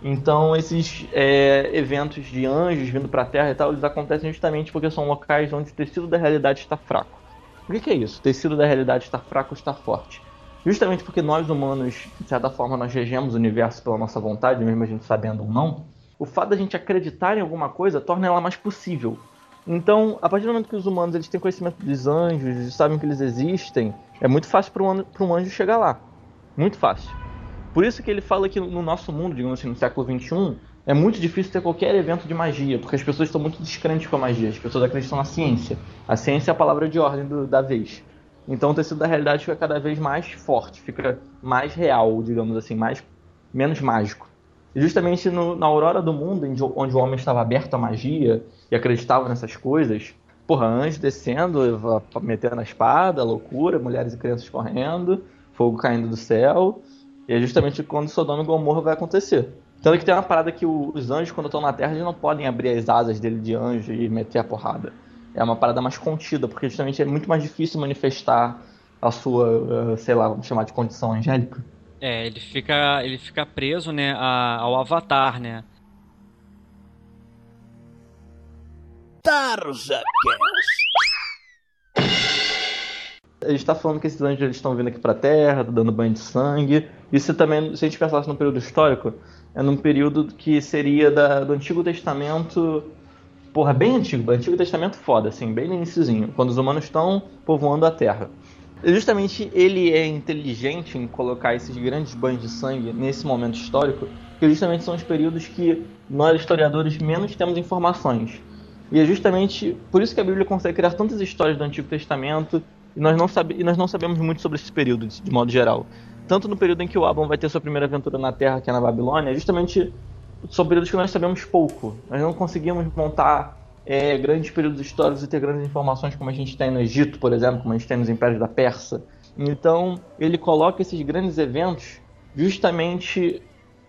S6: Então, esses é, eventos de anjos vindo para a Terra e tal, eles acontecem justamente porque são locais onde o tecido da realidade está fraco. Por que, que é isso? O tecido da realidade está fraco ou está forte? Justamente porque nós humanos, de certa forma, nós regemos o universo pela nossa vontade, mesmo a gente sabendo ou não, o fato da gente acreditar em alguma coisa torna ela mais possível. Então, a partir do momento que os humanos eles têm conhecimento dos anjos, e sabem que eles existem, é muito fácil para um anjo chegar lá. Muito fácil. Por isso que ele fala que no nosso mundo, digamos assim, no século XXI, é muito difícil ter qualquer evento de magia, porque as pessoas estão muito descrentes com a magia, as pessoas acreditam na ciência. A ciência é a palavra de ordem do, da vez. Então o tecido da realidade fica cada vez mais forte, fica mais real, digamos assim, mais menos mágico. E justamente no, na aurora do mundo, onde o homem estava aberto à magia e acreditava nessas coisas, porra, anjos descendo, metendo a espada, loucura, mulheres e crianças correndo, fogo caindo do céu, e é justamente quando Sodoma e Gomorra vai acontecer. Tanto que tem uma parada que os anjos, quando estão na Terra, eles não podem abrir as asas dele de anjo e meter a porrada. É uma parada mais contida, porque justamente é muito mais difícil manifestar a sua, sei lá, vamos chamar de condição angélica.
S7: É, ele fica, ele fica preso, né, ao avatar, né?
S5: TarzaCast.
S6: A gente tá falando que esses anjos estão vindo aqui pra Terra, dando banho de sangue. Isso também, se a gente pensasse num período histórico, é num período que seria da, do Antigo Testamento. Porra, bem antigo, Antigo Testamento foda, assim, bem no iníciozinho, quando os humanos estão povoando a Terra justamente ele é inteligente em colocar esses grandes banhos de sangue nesse momento histórico, que justamente são os períodos que nós historiadores menos temos informações. E é justamente por isso que a Bíblia consegue criar tantas histórias do Antigo Testamento e nós não, sabe, e nós não sabemos muito sobre esse período, de, de modo geral. Tanto no período em que o Abraham vai ter sua primeira aventura na Terra, que é na Babilônia, é justamente são períodos que nós sabemos pouco. Nós não conseguimos montar é, grandes períodos históricos e ter grandes informações como a gente tem no Egito, por exemplo, como a gente tem nos impérios da Pérsia. Então, ele coloca esses grandes eventos justamente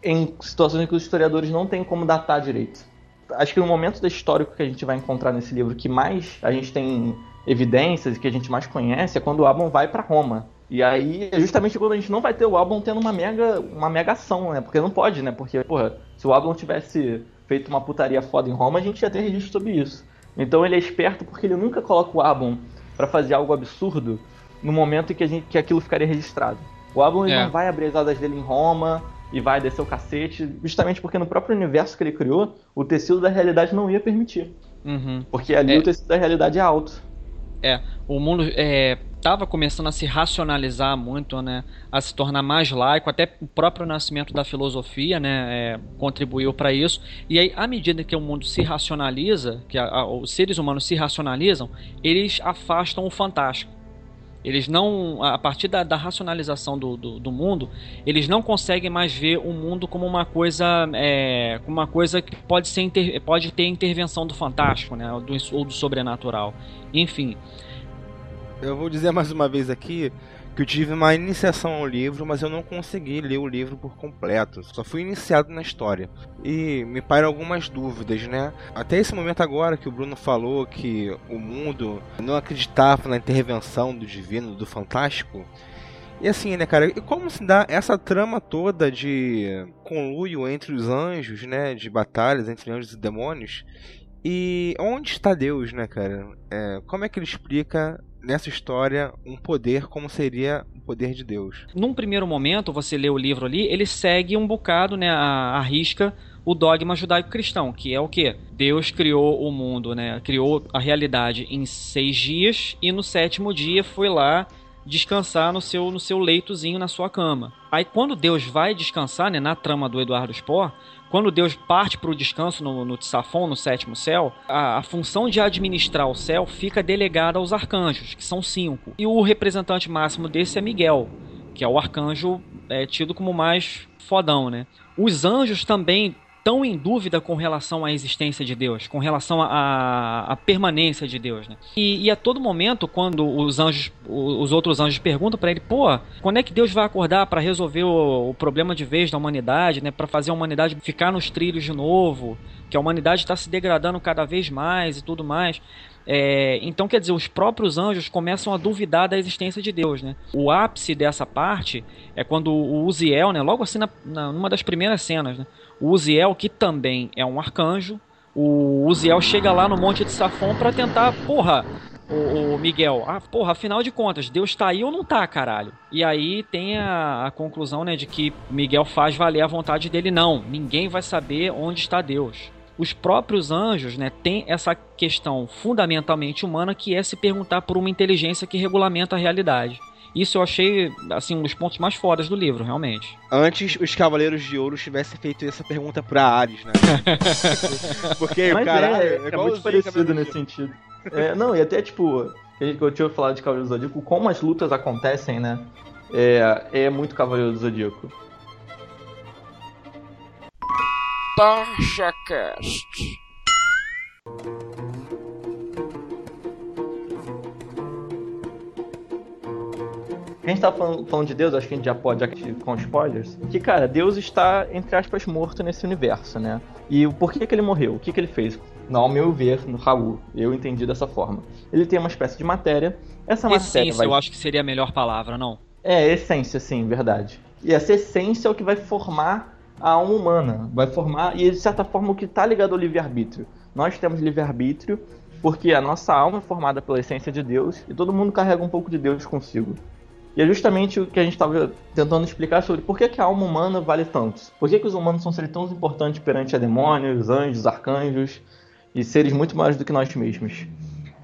S6: em situações em que os historiadores não têm como datar direito. Acho que no momento histórico que a gente vai encontrar nesse livro que mais a gente tem evidências e que a gente mais conhece é quando o Abon vai para Roma. E aí é justamente quando a gente não vai ter o Abon tendo uma mega, uma mega ação, né? Porque não pode, né? Porque, porra, se o Abon tivesse feito uma putaria foda em Roma, a gente já tem registro sobre isso. Então ele é esperto porque ele nunca coloca o Abon para fazer algo absurdo no momento em que, a gente, que aquilo ficaria registrado. O Abon é. não vai abrir as asas dele em Roma e vai descer o cacete, justamente porque no próprio universo que ele criou, o tecido da realidade não ia permitir.
S7: Uhum.
S6: Porque ali é. o tecido da realidade é alto.
S7: É, o mundo estava é, começando a se racionalizar muito, né, a se tornar mais laico, até o próprio nascimento da filosofia, né, é, contribuiu para isso. E aí, à medida que o mundo se racionaliza, que a, a, os seres humanos se racionalizam, eles afastam o fantástico. Eles não, a partir da, da racionalização do, do, do, mundo, eles não conseguem mais ver o mundo como uma coisa, é, como uma coisa que pode, ser inter, pode ter intervenção do fantástico, né, do, ou do sobrenatural. Enfim.
S4: Eu vou dizer mais uma vez aqui que eu tive uma iniciação ao livro, mas eu não consegui ler o livro por completo. Só fui iniciado na história. E me pairam algumas dúvidas, né? Até esse momento agora que o Bruno falou que o mundo não acreditava na intervenção do divino, do fantástico. E assim, né, cara, e como se dá essa trama toda de conluio entre os anjos, né, de batalhas entre anjos e demônios? E onde está Deus, né, cara? É, como é que ele explica nessa história um poder como seria o poder de Deus.
S7: Num primeiro momento, você lê o livro ali, ele segue um bocado, né, a, a risca o dogma judaico-cristão, que é o que? Deus criou o mundo, né? Criou a realidade em seis dias e no sétimo dia foi lá descansar no seu, no seu leitozinho na sua cama. Aí quando Deus vai descansar, né, na trama do Eduardo Spohr, quando Deus parte para o descanso no, no no sétimo céu, a, a, função de administrar o céu fica delegada aos arcanjos, que são cinco. E o representante máximo desse é Miguel, que é o arcanjo é, tido como mais fodão, né? Os anjos também tão em dúvida com relação à existência de Deus, com relação à, à permanência de Deus, né? E, e, a todo momento, quando os anjos, os outros anjos perguntam para ele, pô, quando é que Deus vai acordar para resolver o, o, problema de vez da humanidade, né? Para fazer a humanidade ficar nos trilhos de novo, que a humanidade está se degradando cada vez mais e tudo mais. É, então, quer dizer, os próprios anjos começam a duvidar da existência de Deus, né? O ápice dessa parte é quando o Uziel, né? Logo assim, na, na, numa das primeiras cenas, né? O Uziel, que também é um arcanjo, o Uziel chega lá no Monte de Safon para tentar, porra, o, o, Miguel, ah, porra, afinal de contas, Deus tá aí ou não tá, caralho? E aí tem a, a, conclusão, né, de que Miguel faz valer a vontade dele, não, ninguém vai saber onde está Deus. Os próprios anjos, né, têm essa questão fundamentalmente humana que é se perguntar por uma inteligência que regulamenta a realidade. Isso eu achei, assim, um dos pontos mais fodas do livro, realmente.
S4: Antes, os Cavaleiros de Ouro tivessem feito essa pergunta pra Ares, né?
S6: Porque, Mas caralho, é, é, é muito parecido nesse sentido. É, não, e até, tipo, que eu tinha falado de Cavaleiro do Zodíaco, como as lutas acontecem, né? É, é muito Cavaleiro do Zodíaco.
S5: TarjaCast
S6: A gente tá falando, falando, de Deus, acho que a gente já pode, já com spoilers, que, cara, Deus está, entre aspas, morto nesse universo, né? E por que, que ele morreu? O que, que ele fez? Não, ao meu ver, no Raul, eu entendi dessa forma. Ele tem uma espécie de matéria. Essa
S7: essência,
S6: matéria vai...
S7: eu acho que seria a melhor palavra, não?
S6: É, essência, sim, verdade. E essa essência é o que vai formar a alma humana. Vai formar, e de certa forma, o que está ligado ao livre-arbítrio. Nós temos livre-arbítrio porque a nossa alma é formada pela essência de Deus e todo mundo carrega um pouco de Deus consigo. E é justamente o que a gente estava tentando explicar sobre por que, que, a alma humana vale tanto. Por que, que os humanos são seres tão importantes perante a demônios, anjos, arcanjos e seres muito maiores do que nós mesmos.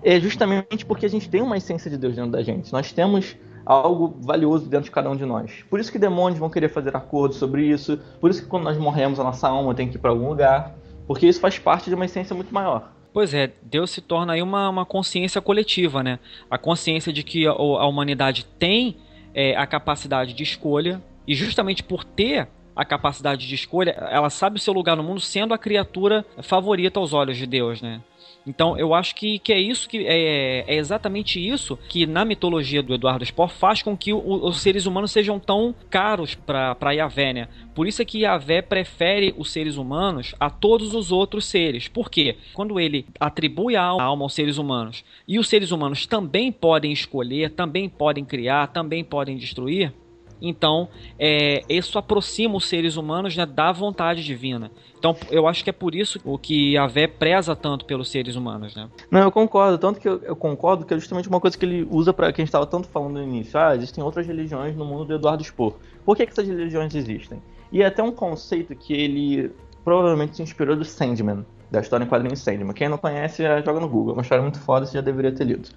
S6: É justamente porque a gente tem uma essência de Deus dentro da gente. Nós temos algo valioso dentro de cada um de nós. Por isso que demônios vão querer fazer acordos sobre isso. Por isso que quando nós morremos, a nossa alma tem que ir para algum lugar. Porque isso faz parte de uma essência muito maior.
S7: Pois é, Deus se torna aí uma, uma consciência coletiva, né? A consciência de que a, a humanidade tem é, a capacidade de escolha, e justamente por ter a capacidade de escolha, ela sabe o seu lugar no mundo sendo a criatura favorita aos olhos de Deus, né? Então eu acho que, que é isso que é, é exatamente isso que na mitologia do Eduardo Spohr faz com que o, os seres humanos sejam tão caros para Yahvé, né? Por isso é que Yahvé prefere os seres humanos a todos os outros seres. Por quê? Quando ele atribui a alma aos seres humanos e os seres humanos também podem escolher, também podem criar, também podem destruir, então, é, isso aproxima os seres humanos né, da vontade divina. Então, eu acho que é por isso o que a Vé preza tanto pelos seres humanos, né?
S6: Não, eu concordo. Tanto que eu, eu concordo que é justamente uma coisa que ele usa para quem estava tanto falando no início. Ah, existem outras religiões no mundo do Eduardo Spohr. Por que, que essas religiões existem? E é até um conceito que ele provavelmente se inspirou do Sandman, da história em quadrinhos Sandman. Quem não conhece, joga no Google. É uma história muito foda, você já deveria ter lido.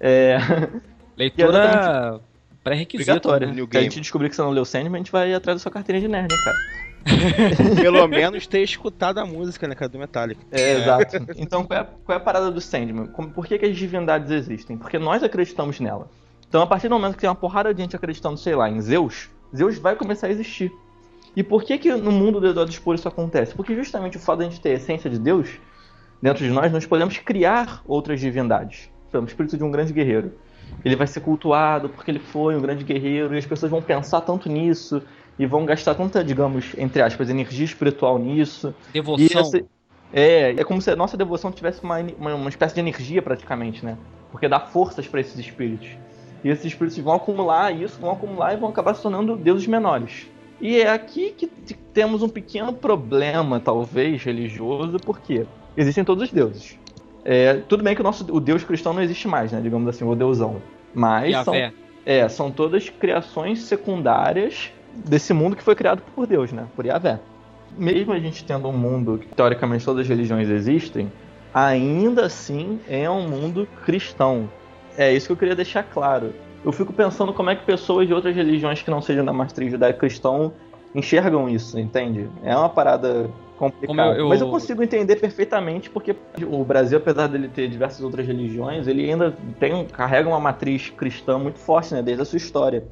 S6: É...
S7: Leitura pré-requisito.
S6: Né? Se a gente descobrir que você não leu Sandman, a gente vai atrás da sua carteirinha de nerd, hein, cara.
S4: Pelo menos ter escutado a música, né, cara, do Metallica.
S6: É, é. exato. Então, qual é, qual é, a parada do Sandman? Como, por que, que as divindades existem? Porque nós acreditamos nela. Então, a partir do momento que tem uma porrada de gente acreditando, sei lá, em Zeus, Zeus vai começar a existir. E por que que no mundo do Eduardo Spor isso acontece? Porque justamente o fato de a gente ter a essência de Deus dentro de nós, nós podemos criar outras divindades. Por exemplo, o espírito de um grande guerreiro. Ele vai ser cultuado porque ele foi um grande guerreiro e as pessoas vão pensar tanto nisso e vão gastar tanta, digamos, entre aspas, energia espiritual nisso.
S7: Devoção.
S6: Essa- é, é como se a nossa devoção tivesse uma, uma, uma espécie de energia praticamente, né? Porque dá forças para esses espíritos. E esses espíritos vão acumular isso, vão acumular e vão acabar se tornando deuses menores. E é aqui que temos um pequeno problema, talvez, religioso, porque existem todos os deuses. É, tudo bem que o nosso o Deus cristão não existe mais, né? Digamos assim, o deusão. Mas são,
S7: Yahvé.
S6: é, são todas criações secundárias desse mundo que foi criado por Deus, né? Por Yahvé. Mesmo a gente tendo um mundo que teoricamente todas as religiões existem, ainda assim é um mundo cristão. É isso que eu queria deixar claro. Eu fico pensando como é que pessoas de outras religiões que não sejam da matriz judaico-cristão enxergam isso, entende? É uma parada complicada.
S7: Eu- eu-
S6: Mas eu consigo entender perfeitamente porque o Brasil, apesar dele ter diversas outras religiões, ele ainda tem, carrega uma matriz cristã muito forte, né? Desde a sua história.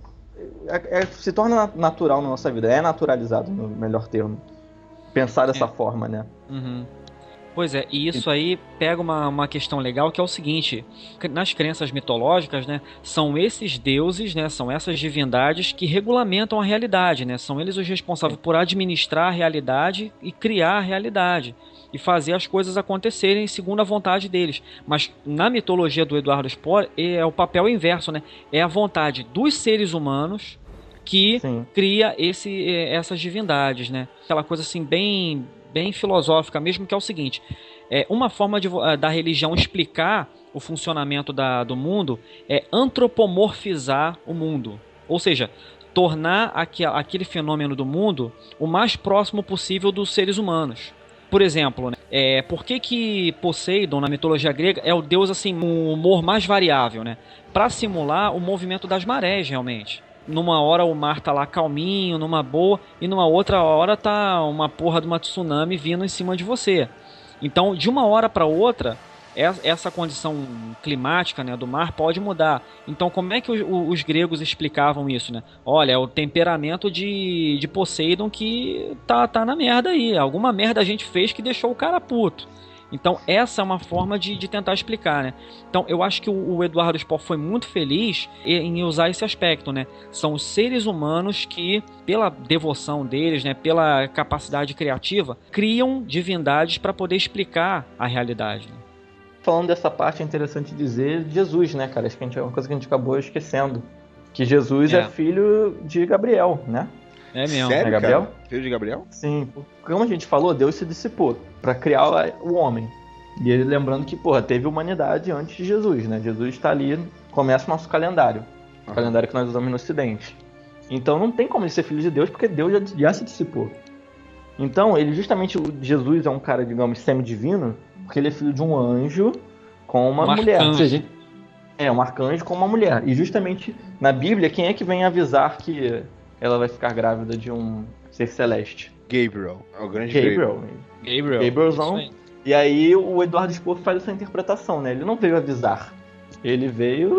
S6: É- é- se torna na- natural na nossa vida, é naturalizado, no melhor termo. Pensar dessa
S7: É.
S6: forma, né?
S7: Uhum. Pois é, e isso aí pega uma, uma questão legal que é o seguinte: nas crenças mitológicas, né, são esses deuses, né, são essas divindades que regulamentam a realidade, né, são eles os responsáveis por administrar a realidade e criar a realidade e fazer as coisas acontecerem segundo a vontade deles. Mas na mitologia do Eduardo Spohr é o papel inverso, né? É a vontade dos seres humanos que
S6: Sim.
S7: cria esse, eh, essas divindades, né? Aquela coisa assim bem, bem filosófica mesmo, que é o seguinte: é uma forma de, eh, da religião explicar o funcionamento da, do mundo é antropomorfizar o mundo, ou seja, tornar aque- aquele fenômeno do mundo o mais próximo possível dos seres humanos. Por exemplo, né, é, por que, que Poseidon, na mitologia grega, é o deus assim, um humor mais variável, né? Para simular o movimento das marés, realmente. Numa hora o mar tá lá calminho, numa boa, e numa outra hora tá uma porra de uma tsunami vindo em cima de você. Então, de uma hora para outra, es- essa condição climática né, do mar pode mudar. Então, como é que os gregos explicavam isso? Né? Olha, é o temperamento de, de Poseidon que tá, tá na merda aí. Alguma merda a gente fez que deixou o cara puto. Então, essa é uma forma de, de tentar explicar, né? Então, eu acho que o, o Eduardo Spohr foi muito feliz em usar esse aspecto, né? São os seres humanos que, pela devoção deles, né, pela capacidade criativa, criam divindades para poder explicar a realidade. né?
S6: Falando dessa parte, é interessante dizer Jesus, né, cara? Acho que a gente, é uma coisa que a gente acabou esquecendo. Que Jesus é,
S7: É.
S6: filho de Gabriel, né?
S7: É mesmo.
S4: Sério,
S6: É Gabriel?
S4: cara? Filho de Gabriel?
S6: Sim, como a gente falou, Deus se dissipou para criar o homem. E ele lembrando que, porra, teve humanidade antes de Jesus, né? Jesus está ali, começa o nosso calendário. O
S4: Aham.
S6: calendário que nós usamos no Ocidente. Então não tem como ele ser filho de Deus, porque Deus já, já se dissipou. Então, ele justamente, Jesus é um cara, digamos, semi-divino, porque ele é filho de um anjo com uma
S7: Um
S6: mulher. Seja, é, um arcanjo com uma mulher. E justamente na Bíblia, quem é que vem avisar que ela vai ficar grávida de um ser celeste?
S4: Gabriel. É o grande Gabriel.
S6: Gabriel.
S7: Gabriel.
S6: Gabrielzão.
S7: Aí.
S6: E aí o Eduardo Spohr faz essa interpretação, né? Ele não veio avisar. Ele veio.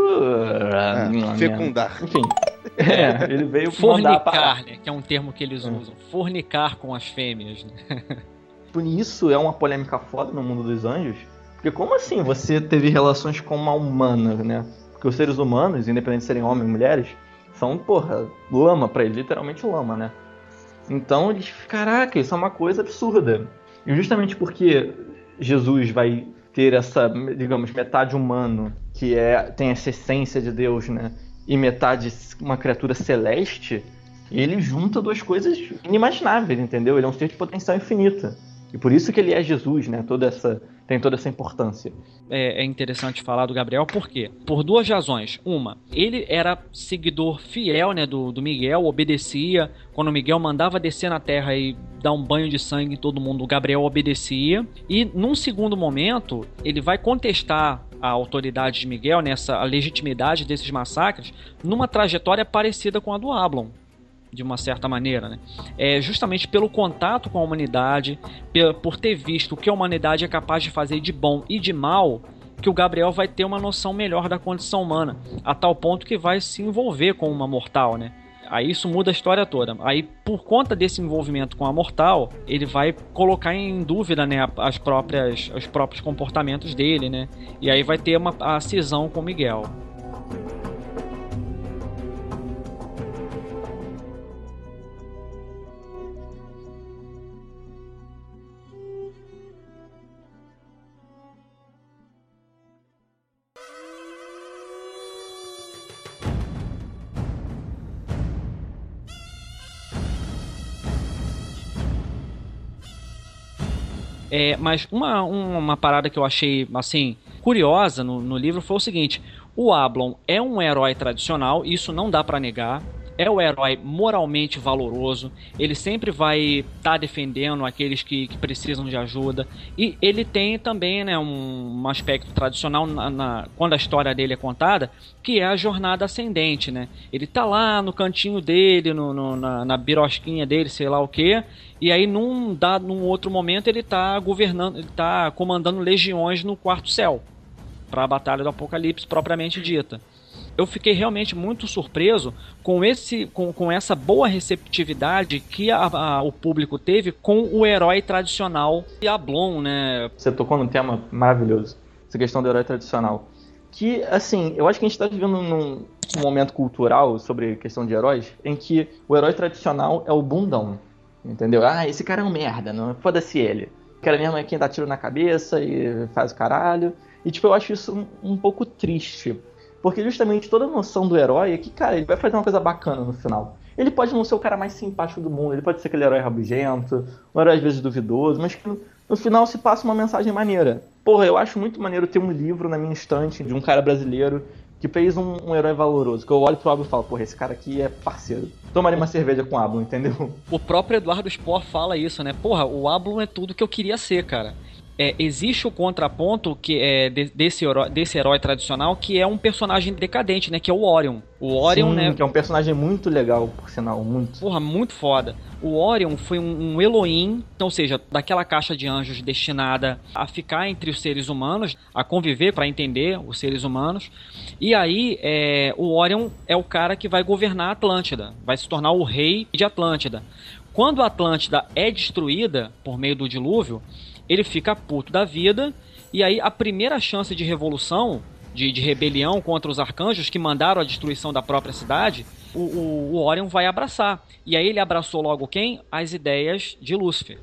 S4: É, fecundar.
S6: Enfim. É, ele veio.
S7: Fornicar, né? Que é um termo que eles
S6: Hum.
S7: usam. Fornicar com as fêmeas. Né?
S6: Por isso é uma polêmica foda no mundo dos anjos. Porque como assim você teve relações com uma humana, né? Porque os seres humanos, independente de serem homens ou mulheres, são, porra, lama pra ele, literalmente lama, né? Então eles, caraca, isso é uma coisa absurda. E justamente porque Jesus vai ter essa, digamos, metade humano, que é tem essa essência de Deus, né? E metade uma criatura celeste, ele junta duas coisas inimagináveis, entendeu? Ele é um ser de potencial infinito. E por isso que ele é Jesus, né? Toda essa, tem toda essa importância.
S7: É, é interessante falar do Gabriel, por quê? Por duas razões. Uma, ele era seguidor fiel né, do, do Miguel, obedecia. Quando o Miguel mandava descer na terra e dar um banho de sangue em todo mundo, o Gabriel obedecia. E num segundo momento, ele vai contestar a autoridade de Miguel, nessa a legitimidade desses massacres, numa trajetória parecida com a do Ablon de uma certa maneira, né? É justamente pelo contato com a humanidade, por ter visto o que a humanidade é capaz de fazer de bom e de mal, que o Gabriel vai ter uma noção melhor da condição humana, a tal ponto que vai se envolver com uma mortal, né? Aí isso muda a história toda. Aí, por conta desse envolvimento com a mortal, ele vai colocar em dúvida, né, as próprias, os próprios comportamentos dele, né? E aí vai ter uma a cisão com Miguel. É, mas uma, uma parada que eu achei, assim, curiosa no, no livro foi o seguinte: o Ablon é um herói tradicional, isso não dá para negar é o herói moralmente valoroso, ele sempre vai estar tá defendendo aqueles que, que, precisam de ajuda, e ele tem também né, um, um aspecto tradicional na, na, quando a história dele é contada, que é a jornada ascendente. Né? Ele tá lá no cantinho dele, no, no, na, na birosquinha dele, sei lá o que, e aí num, dado, num outro momento ele está governando, ele tá comandando legiões no quarto céu, para a Batalha do Apocalipse propriamente dita eu fiquei realmente muito surpreso com, esse, com, com essa boa receptividade que a, a, o público teve com o herói tradicional Yablon, né?
S6: Você tocou num tema maravilhoso, essa questão do herói tradicional. Que, assim, eu acho que a gente está vivendo num, num momento cultural sobre questão de heróis em que o herói tradicional é o bundão, entendeu? Ah, esse cara é um merda, não foda-se ele. O cara mesmo é quem dá tiro na cabeça e faz o caralho. E, tipo, eu acho isso um, um pouco triste porque justamente toda a noção do herói é que, cara, ele vai fazer uma coisa bacana no final. Ele pode não ser o cara mais simpático do mundo, ele pode ser aquele herói rabugento, um herói às vezes duvidoso, mas que no, final se passa uma mensagem maneira. Porra, eu acho muito maneiro ter um livro na minha estante de um cara brasileiro que fez um, um, herói valoroso. Que eu olho pro Ablo e falo, porra, esse cara aqui é parceiro. Tomaria uma cerveja com o Ablo, entendeu?
S7: O próprio Eduardo Spohr fala isso, né? Porra, o Ablo é tudo que eu queria ser, cara é, existe o contraponto que é de, desse, herói, desse herói tradicional que é um personagem decadente, né? Que é o Orion. O Orion,
S6: Sim,
S7: né?
S6: Que é um personagem muito legal, por sinal, muito.
S7: Porra, muito foda. O Orion foi um, um Elohim, ou seja, daquela caixa de anjos destinada a ficar entre os seres humanos, a conviver para entender os seres humanos. E aí, é, o Orion é o cara que vai governar a Atlântida, vai se tornar o rei de Atlântida. Quando a Atlântida é destruída por meio do dilúvio, ele fica puto da vida, e aí a primeira chance de revolução, de, de rebelião contra os arcanjos que mandaram a destruição da própria cidade, o, o, o Orion vai abraçar. E aí ele abraçou logo quem? As ideias de Lúcifer.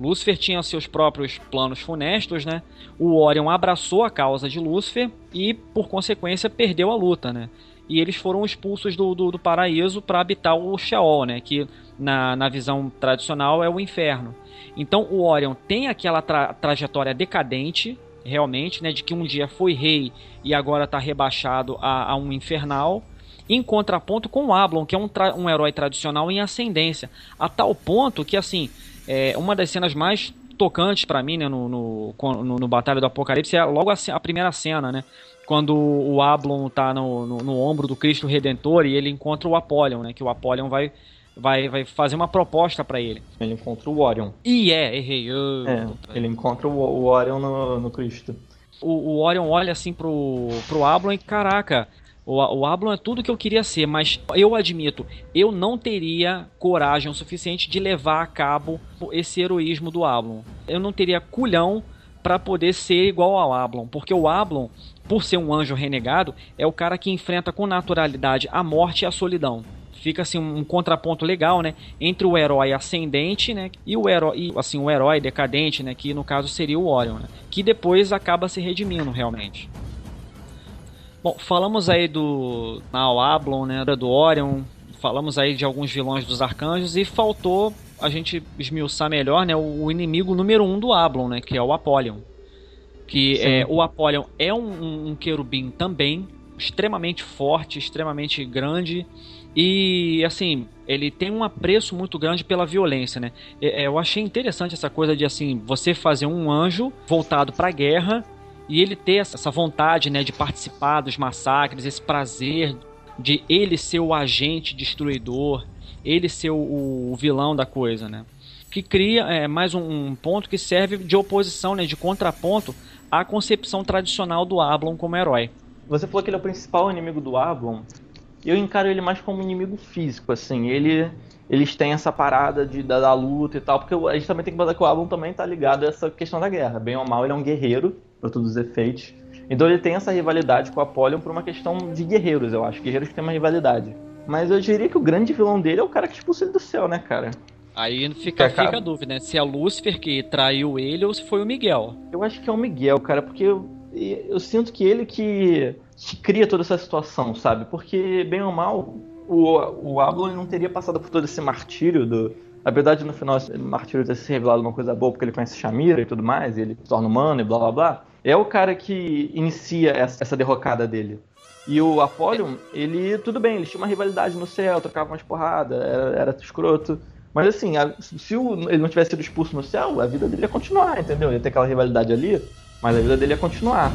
S7: Lúcifer tinha seus próprios planos funestos, né? O Orion abraçou a causa de Lúcifer e, por consequência, perdeu a luta, né? E eles foram expulsos do, do, do paraíso para habitar o Sheol, né? Que na, na visão tradicional é o inferno. Então o Orion tem aquela tra trajetória decadente, realmente, né, de que um dia foi rei e agora está rebaixado a, a, um infernal, em contraponto com o Ablon, que é um, um herói tradicional em ascendência, a tal ponto que, assim, é uma das cenas mais tocantes para mim, né, no, no, no, no, Batalha do Apocalipse, é logo a, a primeira cena, né, quando o Ablon tá no, no, no, ombro do Cristo Redentor e ele encontra o Apollyon, né, que o Apollyon vai vai, vai fazer uma proposta para ele.
S6: Ele encontra o Orion.
S7: E é, errei.
S6: Oh, é, ele encontra o, o Orion no, no Cristo.
S7: O, o, Orion olha assim pro, pro Ablon e caraca, o, o Ablon é tudo que eu queria ser, mas eu admito, eu não teria coragem o suficiente de levar a cabo esse heroísmo do Ablon. Eu não teria culhão para poder ser igual ao Ablon, porque o Ablon, por ser um anjo renegado, é o cara que enfrenta com naturalidade a morte e a solidão fica assim um contraponto legal, né, entre o herói ascendente, né, e o herói, assim, o herói decadente, né, que no caso seria o Orion, né, que depois acaba se redimindo realmente. Bom, falamos aí do Nao Ablon, né, do Orion, falamos aí de alguns vilões dos arcanjos e faltou a gente esmiuçar melhor, né, o inimigo número um do Ablon, né, que é o Apollyon. Que é, o Apollyon é um, um querubim também, extremamente forte, extremamente grande e assim, ele tem um apreço muito grande pela violência, né? É, eu achei interessante essa coisa de assim, você fazer um anjo voltado para a guerra e ele ter essa vontade, né, de participar dos massacres, esse prazer de ele ser o agente destruidor, ele ser o, vilão da coisa, né? Que cria é, mais um, um, ponto que serve de oposição, né, de contraponto a concepção tradicional do Ablon como herói.
S6: Você falou que ele é o principal inimigo do Ablon. Eu encaro ele mais como inimigo físico, assim. Ele, eles têm essa parada de, da, da luta e tal, porque a gente também tem que botar que o Ablon também tá ligado a essa questão da guerra. Bem ou mal, ele é um guerreiro, para todos os efeitos. Então ele tem essa rivalidade com o Apollyon por uma questão de guerreiros, eu acho. Guerreiros que têm uma rivalidade. Mas eu diria que o grande vilão dele é o cara que expulsa ele do céu, né, cara?
S7: Aí fica, fica a dúvida, né? Se é Lúcifer que traiu ele ou se foi o Miguel.
S6: Eu acho que é o Miguel, cara, porque eu, eu sinto que ele que, que cria toda essa situação, sabe? Porque, bem ou mal, o, o Ablon não teria passado por todo esse martírio do, Apesar de no final esse martírio ter se revelado uma coisa boa, porque ele conhece Shamira e tudo mais, e ele se torna humano e blá blá blá, é o cara que inicia essa, essa derrocada dele. E o Apollyon, ele, tudo bem, ele tinha uma rivalidade no céu, trocava umas porradas, era, era escroto. Mas assim, a, se o, ele não tivesse sido expulso no céu, a vida dele ia continuar, entendeu? Ia ter aquela rivalidade ali, mas a vida dele ia continuar.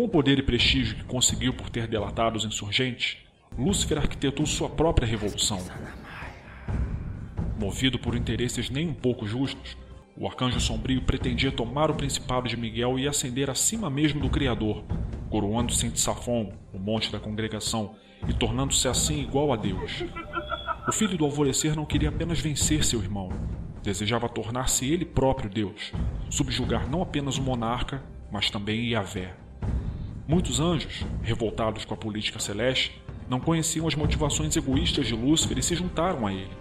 S9: Com o poder e prestígio que conseguiu por ter delatado os insurgentes, Lúcifer arquitetou sua própria revolução. Movido por interesses nem um pouco justos, o Arcanjo Sombrio pretendia tomar o Principado de Miguel e ascender acima mesmo do Criador, coroando-se em Tsafon, o monte da congregação, e tornando-se assim igual a Deus. O filho do alvorecer não queria apenas vencer seu irmão, desejava tornar-se ele próprio Deus, subjugar não apenas o monarca, mas também Yahvé. Muitos anjos, revoltados com a política celeste, não conheciam as motivações egoístas de Lúcifer e se juntaram a ele.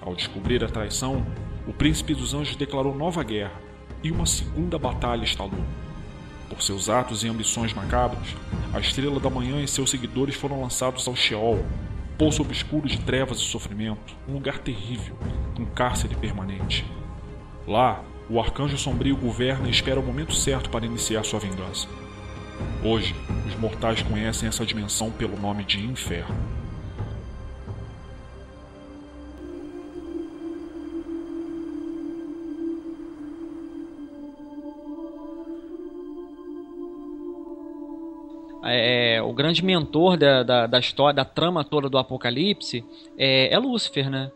S9: Ao descobrir a traição, o príncipe dos anjos declarou nova guerra e uma segunda batalha instalou. Por seus atos e ambições macabros, a estrela da manhã e seus seguidores foram lançados ao Sheol, poço obscuro de trevas e sofrimento, um lugar terrível, um cárcere permanente. Lá, o arcanjo sombrio governa e espera o momento certo para iniciar sua vingança. Hoje, os mortais conhecem essa dimensão pelo nome de Inferno.
S7: É, o grande mentor da, da, da, história, da trama toda do Apocalipse é, é Lúcifer, né?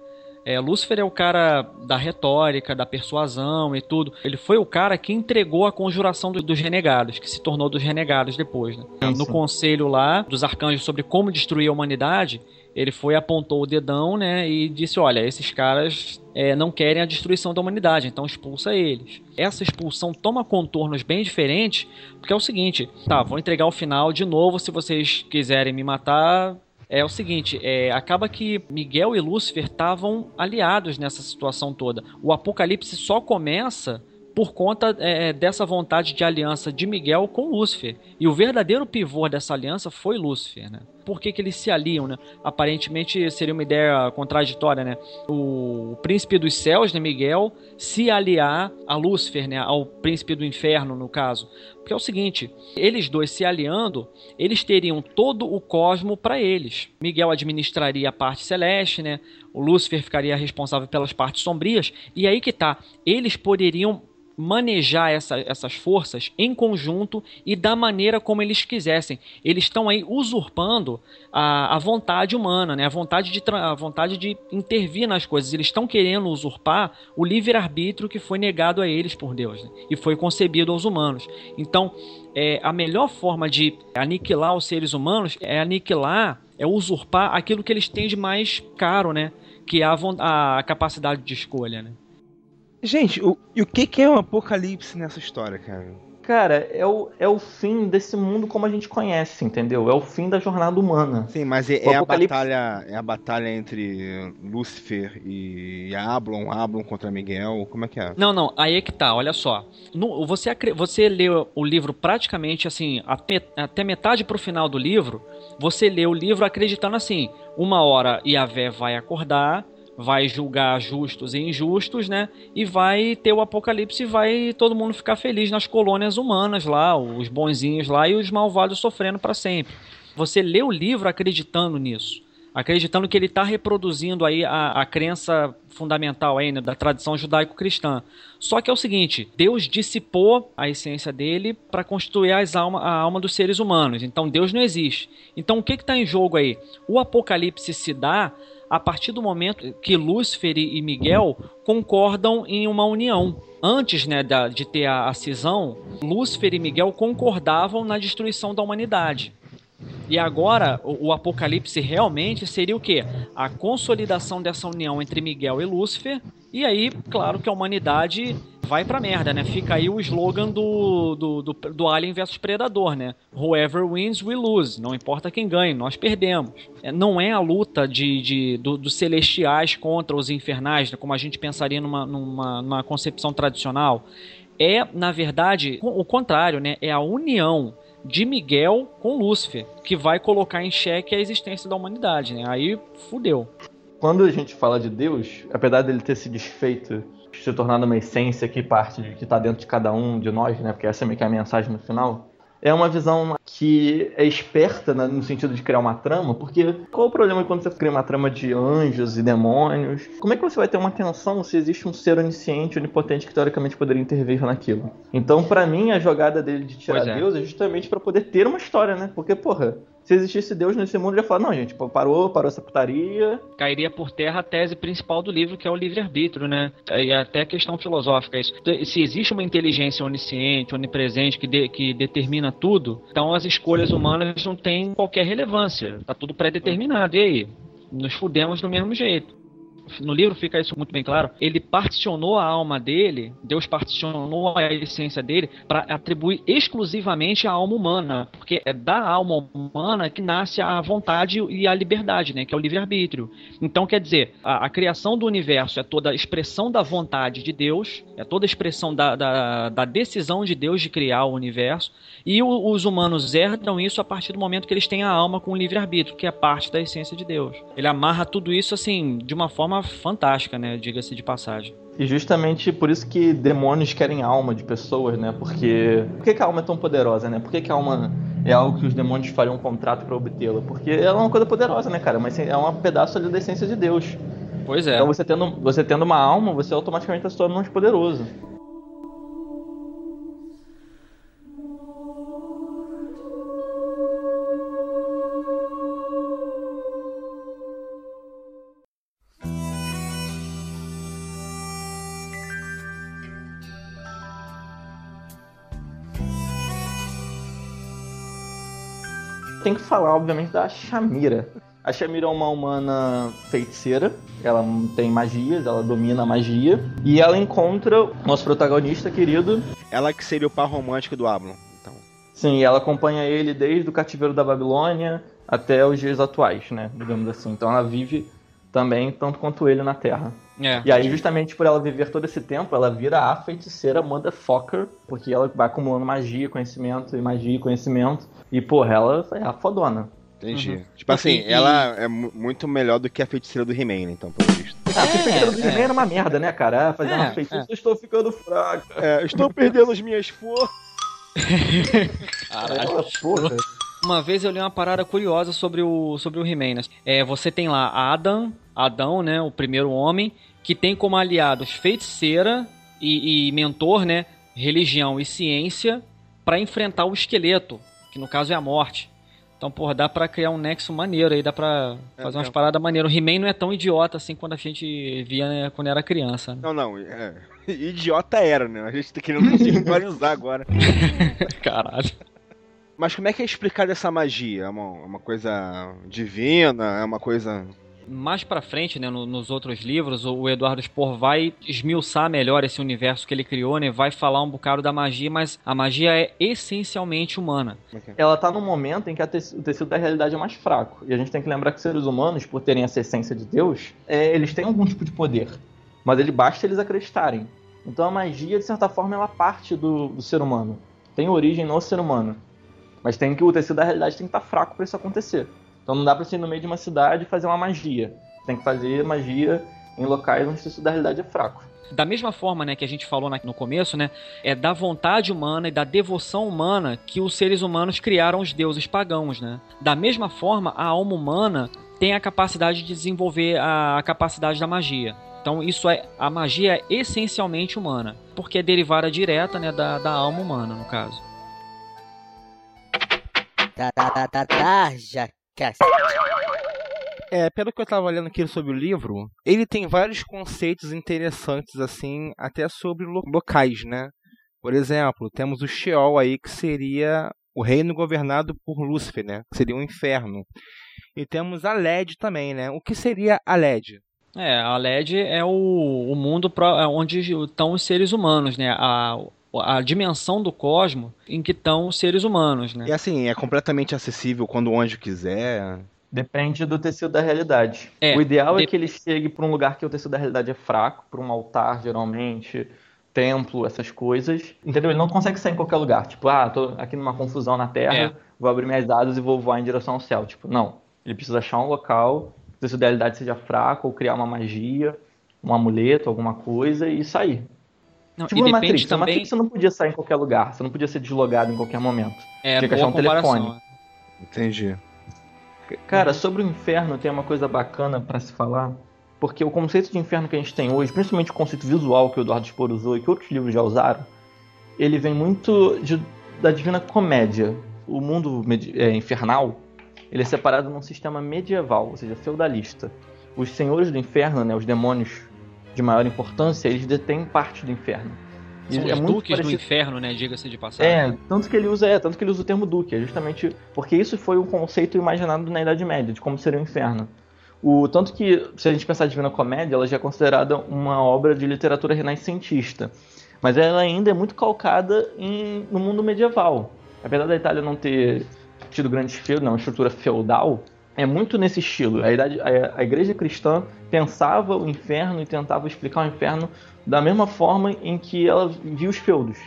S7: É, Lúcifer é o cara da retórica, da persuasão e tudo. Ele foi o cara que entregou a conjuração do, dos renegados, que se tornou dos renegados depois. Né? No conselho lá dos arcanjos sobre como destruir a humanidade, ele foi, apontou o dedão, né, e disse: Olha, esses caras é, não querem a destruição da humanidade, então expulsa eles. Essa expulsão toma contornos bem diferentes, porque é o seguinte: tá, vou entregar o final de novo, se vocês quiserem me matar, é o seguinte, é, acaba que Miguel e Lúcifer estavam aliados nessa situação toda. O Apocalipse só começa por conta é, dessa vontade de aliança de Miguel com Lúcifer. E o verdadeiro pivô dessa aliança foi Lúcifer, né? Por que, que eles se aliam, né? Aparentemente seria uma ideia contraditória, né? O príncipe dos céus, né, Miguel, se aliar a Lúcifer, né? Ao príncipe do inferno, no caso. Porque é o seguinte, eles dois se aliando, eles teriam todo o cosmo para eles. Miguel administraria a parte celeste, né? O Lúcifer ficaria responsável pelas partes sombrias. E aí que tá, eles poderiam manejar essa, essas forças em conjunto e da maneira como eles quisessem. Eles estão aí usurpando a, a vontade humana, né? a, vontade de, a vontade de intervir nas coisas. Eles estão querendo usurpar o livre-arbítrio que foi negado a eles por Deus né? e foi concebido aos humanos. Então, é, a melhor forma de aniquilar os seres humanos é aniquilar, é usurpar aquilo que eles têm de mais caro, né? que é a, a capacidade de escolha. Né?
S4: Gente, o, e o que, que é um apocalipse nessa história, cara?
S6: Cara, é o, é o fim desse mundo como a gente conhece, entendeu? É o fim da jornada humana.
S4: Sim, mas é, é a, batalha, é a batalha entre Lúcifer e Ablon, Ablon contra Miguel, como é que é?
S7: Não, não, aí é que tá, olha só. No, você, você leu o livro praticamente assim, até, até metade pro final do livro, você lê o livro acreditando assim, uma hora Yahvé vai acordar, vai julgar justos e injustos, né? E vai ter o apocalipse e vai todo mundo ficar feliz nas colônias humanas lá, os bonzinhos lá e os malvados sofrendo para sempre. Você lê o livro acreditando nisso. acreditando que ele está reproduzindo aí a, a crença fundamental aí, né, da tradição judaico-cristã. Só que é o seguinte, Deus dissipou a essência dele para constituir as alma, a alma dos seres humanos. Então Deus não existe. Então o que está em jogo aí? O Apocalipse se dá a partir do momento que Lúcifer e Miguel concordam em uma união. Antes né, de ter a, a cisão, Lúcifer e Miguel concordavam na destruição da humanidade. E agora, o, o, Apocalipse realmente seria o quê? A consolidação dessa união entre Miguel e Lúcifer. E aí, claro que a humanidade vai pra merda, né? Fica aí o slogan do, do, do, do Alien versus Predador, né? Whoever wins, we lose. Não importa quem ganhe, nós perdemos. É, não é a luta de, de do, dos celestiais contra os infernais, né? como a gente pensaria numa, numa, numa concepção tradicional. É, na verdade, o contrário, né? É a união de Miguel com Lúcifer, que vai colocar em xeque a existência da humanidade, né? Aí fudeu.
S6: Quando a gente fala de Deus, apesar dele ter se desfeito, se tornado uma essência que parte que está dentro de cada um de nós, né? Porque essa é meio que a mensagem no final é uma visão que é esperta né, no sentido de criar uma trama, porque qual o problema quando você cria uma trama de anjos e demônios? Como é que você vai ter uma tensão se existe um ser onisciente, onipotente que teoricamente poderia intervir naquilo? Então, para mim, a jogada dele de tirar é. Deus é justamente para poder ter uma história, né? Porque, porra, se existisse Deus nesse mundo, ele ia falar, não, gente, parou, parou essa putaria.
S7: Cairia por terra a tese principal do livro, que é o livre-arbítrio, né? E até questão filosófica. Isso. Se existe uma inteligência onisciente, onipresente, que, de, que determina tudo, então as escolhas humanas não têm qualquer relevância. Tá tudo pré-determinado. E aí? Nos fudemos do mesmo jeito no livro fica isso muito bem claro, ele particionou a alma dele, Deus particionou a essência dele para atribuir exclusivamente à alma humana, porque é da alma humana que nasce a vontade e a liberdade, né, que é o livre-arbítrio. Então, quer dizer, a, a, criação do universo é toda a expressão da vontade de Deus, é toda a expressão da, da, da decisão de Deus de criar o universo, e o, os humanos herdam isso a partir do momento que eles têm a alma com o livre-arbítrio, que é parte da essência de Deus. Ele amarra tudo isso, assim, de uma forma fantástica, né? Diga-se de passagem.
S6: E justamente por isso que demônios querem alma de pessoas, né? Porque. Por que, que a alma é tão poderosa, né? Por que, que a alma é algo que os demônios fariam um contrato para obtê-la? Porque ela é uma coisa poderosa, né, cara? Mas é um pedaço ali da essência de Deus.
S7: Pois é.
S6: Então você tendo, você tendo uma alma, você automaticamente está se tornando mais poderoso. Tem que falar, obviamente, da Shamira. A Shamira é uma humana feiticeira, ela tem magias, ela domina a magia, e ela encontra o nosso protagonista querido.
S4: Ela que seria o par romântico do Ablon, então.
S6: Sim, ela acompanha ele desde o cativeiro da Babilônia até os dias atuais, né, digamos assim. Então ela vive também tanto quanto ele na Terra. É. E aí, justamente por ela viver todo esse tempo, ela vira a feiticeira motherfucker, porque ela vai acumulando magia, conhecimento, e magia e conhecimento. E, porra, ela é a fodona.
S4: Entendi. Uhum. Tipo assim, e... ela é muito melhor do que a feiticeira do He-Man, então, pelo visto.
S6: Ah, a feiticeira do He-Man era uma merda, né, cara? Fazer é, uma feiticeira, é. estou ficando fraca.
S4: É, estou perdendo as minhas forças.
S7: Caralho, porra. Uma vez eu li uma parada curiosa sobre o, sobre o He-Man, né? É, você tem lá Adam, Adão, né, o primeiro homem, que tem como aliados feiticeira e, e mentor, né, religião e ciência, para enfrentar o esqueleto, que no caso é a morte. Então, porra, dá pra criar um nexo maneiro aí, dá pra é, fazer umas é. paradas maneiras. O He-Man não é tão idiota assim quando a gente via né, quando era criança. Né?
S4: Não, não, é... idiota era, né? A gente tá querendo usar agora.
S7: Caralho.
S4: Mas como é que é explicada essa magia? É uma, é uma coisa divina? É uma coisa
S7: mais para frente, né, no, nos outros livros, o Eduardo Spohr vai esmiuçar melhor esse universo que ele criou, né? Vai falar um bocado da magia, mas a magia é essencialmente humana.
S6: Ela tá num momento em que te o tecido da realidade é mais fraco. E a gente tem que lembrar que seres humanos, por terem essa essência de Deus, é, eles têm algum tipo de poder. Mas ele basta eles acreditarem. Então a magia, de certa forma, ela parte do, do ser humano. Tem origem no ser humano. Mas tem que o tecido da realidade tem que estar tá fraco para isso acontecer. Então não dá para você ir no meio de uma cidade e fazer uma magia. Tem que fazer magia em locais onde isso da realidade é fraco.
S7: Da mesma forma, né, que a gente falou no começo, né, é da vontade humana e da devoção humana que os seres humanos criaram os deuses pagãos, né? Da mesma forma, a alma humana tem a capacidade de desenvolver a, capacidade da magia. Então isso é a magia é essencialmente humana, porque é derivada direta né, da, da alma humana, no caso.
S8: Tá, já
S4: É, pelo que eu tava lendo aqui sobre o livro, ele tem vários conceitos interessantes, assim, até sobre lo- locais, né? Por exemplo, temos o Sheol aí, que seria o reino governado por Lúcifer, né? Que seria o inferno. E temos a LED também, né? O que seria a LED?
S7: É, a LED é o, o mundo pro- é onde estão os seres humanos, né? A, a dimensão do cosmo em que estão os seres humanos, né?
S4: E assim, é completamente acessível quando o anjo quiser.
S6: Depende do tecido da realidade.
S7: É,
S6: o ideal
S7: de-
S6: é que ele chegue para um lugar que o tecido da realidade é fraco, para um altar, geralmente, templo, essas coisas. Entendeu? Ele não consegue sair em qualquer lugar. Tipo, ah, tô aqui numa confusão na Terra,
S7: É.
S6: vou abrir minhas asas e vou voar em direção ao céu. Tipo, não. Ele precisa achar um local que o tecido da realidade seja fraco, ou criar uma magia, um amuleto, alguma coisa e sair.
S7: Não,
S6: Tipo
S7: e depende
S6: Matrix. No
S7: também.
S6: Matrix você não podia sair em qualquer lugar, você não podia ser deslogado em qualquer momento.
S7: É,
S6: tinha que achar um telefone.
S7: comparação.
S4: Entendi.
S6: Cara, sobre o inferno tem uma coisa bacana pra se falar, porque o conceito de inferno que a gente tem hoje, principalmente o conceito visual que o Eduardo Spor usou e que outros livros já usaram, ele vem muito de- da Divina Comédia. O mundo é, infernal, ele é separado num sistema medieval, ou seja, feudalista. Os senhores do inferno, né, os demônios de maior importância, eles detêm parte do inferno.
S7: São
S6: é
S7: os
S6: muito
S7: duques do
S6: parecido-
S7: inferno, né? Diga-se de passagem.
S6: é, tanto que ele usa, é, tanto que ele usa o termo duque, é justamente porque isso foi um conceito imaginado na Idade Média de como seria o inferno. O tanto que se a gente pensar a Divina Comédia, ela já é considerada uma obra de literatura renascentista, mas ela ainda é muito calcada em- no mundo medieval. Apesar da Itália não ter tido grandes feudos, não, uma estrutura feudal, é muito nesse estilo. A, idade, a, a igreja cristã pensava o inferno e tentava explicar o inferno da mesma forma em que ela via os feudos.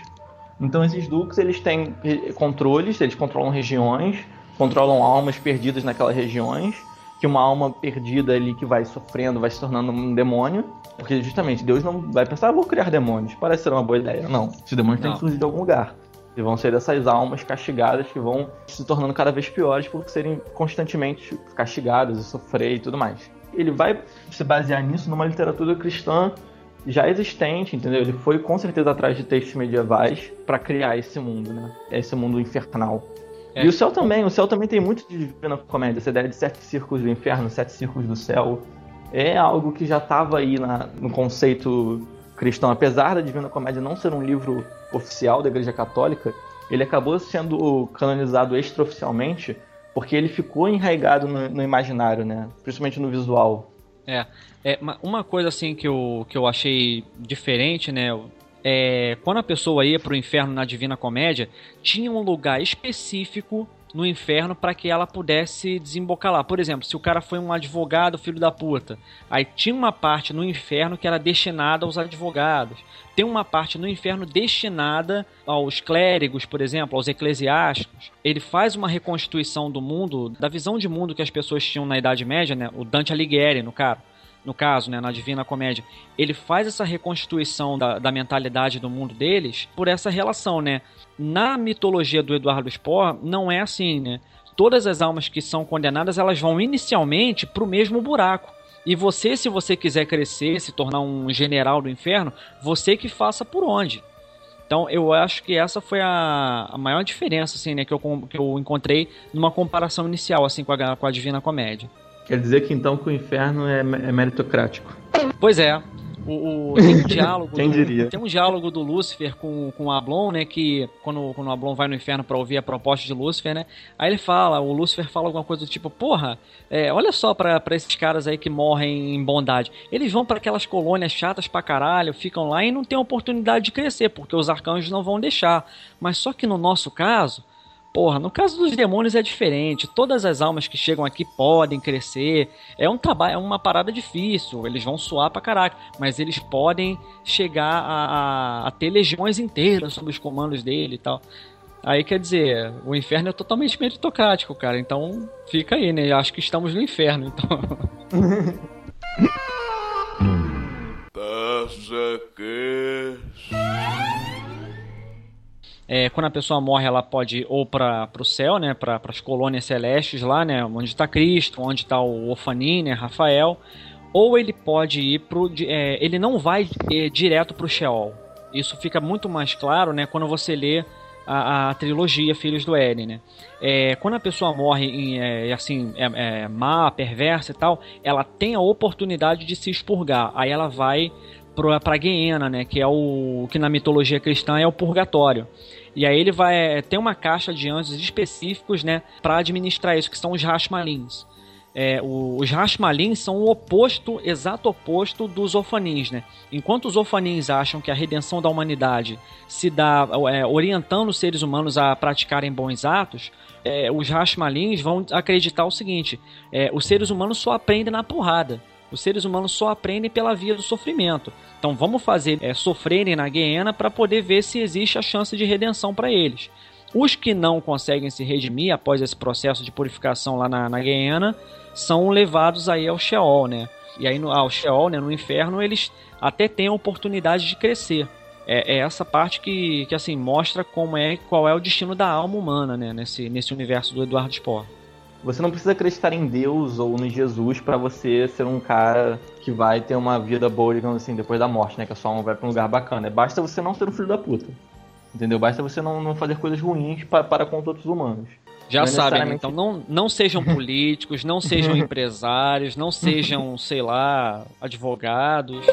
S6: Então esses duques eles têm controles, eles controlam regiões, controlam almas perdidas naquelas regiões, que uma alma perdida ali que vai sofrendo, vai se tornando um demônio, porque justamente Deus não vai pensar, ah, vou criar demônios, parece ser uma boa ideia. Não, esses demônios têm
S7: Não.
S6: que surgir de algum lugar. E vão ser dessas almas castigadas que vão se tornando cada vez piores por serem constantemente castigadas e sofrer e tudo mais. Ele vai se basear nisso numa literatura cristã já existente, entendeu? Ele foi com certeza atrás de textos medievais para criar esse mundo, né? Esse mundo infernal.
S7: É.
S6: E o céu também, o céu também tem muito de divina comédia, essa ideia de sete círculos do inferno, sete círculos do céu. É algo que já estava aí na- no conceito cristão, apesar da Divina Comédia não ser um livro oficial da Igreja Católica, ele acabou sendo canonizado extraoficialmente porque ele ficou enraizado no, no imaginário, né? Principalmente no visual.
S7: É, é ma- uma coisa assim que eu, que eu achei diferente, né? É, quando a pessoa ia pro inferno na Divina Comédia, tinha um lugar específico no inferno para que ela pudesse desembocar lá. Por exemplo, se o cara foi um advogado filho da puta, aí tinha uma parte no inferno que era destinada aos advogados. Tem uma parte no inferno destinada aos clérigos, por exemplo, aos eclesiásticos. Ele faz uma reconstituição do mundo, da visão de mundo que as pessoas tinham na Idade Média, né? O Dante Alighieri, no cara no caso, né, na Divina Comédia, ele faz essa reconstituição da, da mentalidade do mundo deles por essa relação, né? Na mitologia do Eduardo Spohr, não é assim, né? Todas as almas que são condenadas, elas vão inicialmente pro mesmo buraco. E você, se você quiser crescer, se tornar um general do inferno, você que faça por onde. Então, eu acho que essa foi a, a maior diferença, assim, né, que eu, que eu encontrei numa comparação inicial, assim, com a, com a Divina Comédia.
S6: Quer dizer que então que o inferno é, é meritocrático.
S7: Pois é. O, o- tem um diálogo.
S6: Quem
S7: do,
S6: diria?
S7: Tem um diálogo do Lúcifer com, com o Ablon, né? Que quando, quando o Ablon vai no inferno pra ouvir a proposta de Lúcifer, né? Aí ele fala, o Lúcifer fala alguma coisa do tipo, porra, é, olha só pra, pra esses caras aí que morrem em bondade. Eles vão pra aquelas colônias chatas pra caralho, ficam lá e não tem oportunidade de crescer, porque os arcanjos não vão deixar. Mas só que no nosso caso. Porra, no caso dos demônios é diferente. Todas as almas que chegam aqui podem crescer. É um trabalho, é uma parada difícil. Eles vão suar pra caraca. Mas eles podem chegar a, a- a ter legiões inteiras sob os comandos dele e tal. Aí quer dizer, o inferno é totalmente meritocrático, cara. Então fica aí, né? Eu acho que estamos no inferno, então. É, quando a pessoa morre, ela pode ir ou para o céu, né, para as colônias celestes lá, né, onde está Cristo, onde está o Ofanim, né, Rafael, ou ele pode ir pro, é, ele não vai é, direto para o Sheol. Isso fica muito mais claro, né, quando você lê a, a trilogia Filhos do Éden, né? É, quando a pessoa morre em, é, assim, é, é, má, perversa e tal, ela tem a oportunidade de se expurgar. Aí ela vai para a Guiena, né? Que é o que na mitologia cristã é o purgatório. E aí ele vai é, ter uma caixa de anjos específicos, né, para administrar isso, que são os Rashmalins. É, os Rashmalins são o oposto, exato oposto dos Ofanins, né? Enquanto os Ofanins acham que a redenção da humanidade se dá é, orientando os seres humanos a praticarem bons atos, é, os Rashmalins vão acreditar o seguinte: é, os seres humanos só aprendem na porrada. Os seres humanos só aprendem pela via do sofrimento. Então vamos fazer é, sofrerem na Guiena para poder ver se existe a chance de redenção para eles. Os que não conseguem se redimir após esse processo de purificação lá na, na Guiena são levados aí ao Sheol, né? E aí no, ao Sheol, né, no inferno, eles até têm a oportunidade de crescer. É, é, essa parte que, que assim mostra como é qual é o destino da alma humana, né, nesse, nesse universo do Eduardo Spohr.
S6: Você não precisa acreditar em Deus ou no Jesus para você ser um cara que vai ter uma vida boa, digamos assim, depois da morte, né? Que a sua alma vai pra um lugar bacana. Basta você não ser um filho da puta. Entendeu? Basta você não, não fazer coisas ruins para, para com outros humanos.
S7: Já não sabem, necessariamente... então não, não sejam políticos, não sejam empresários, não sejam, sei lá, advogados.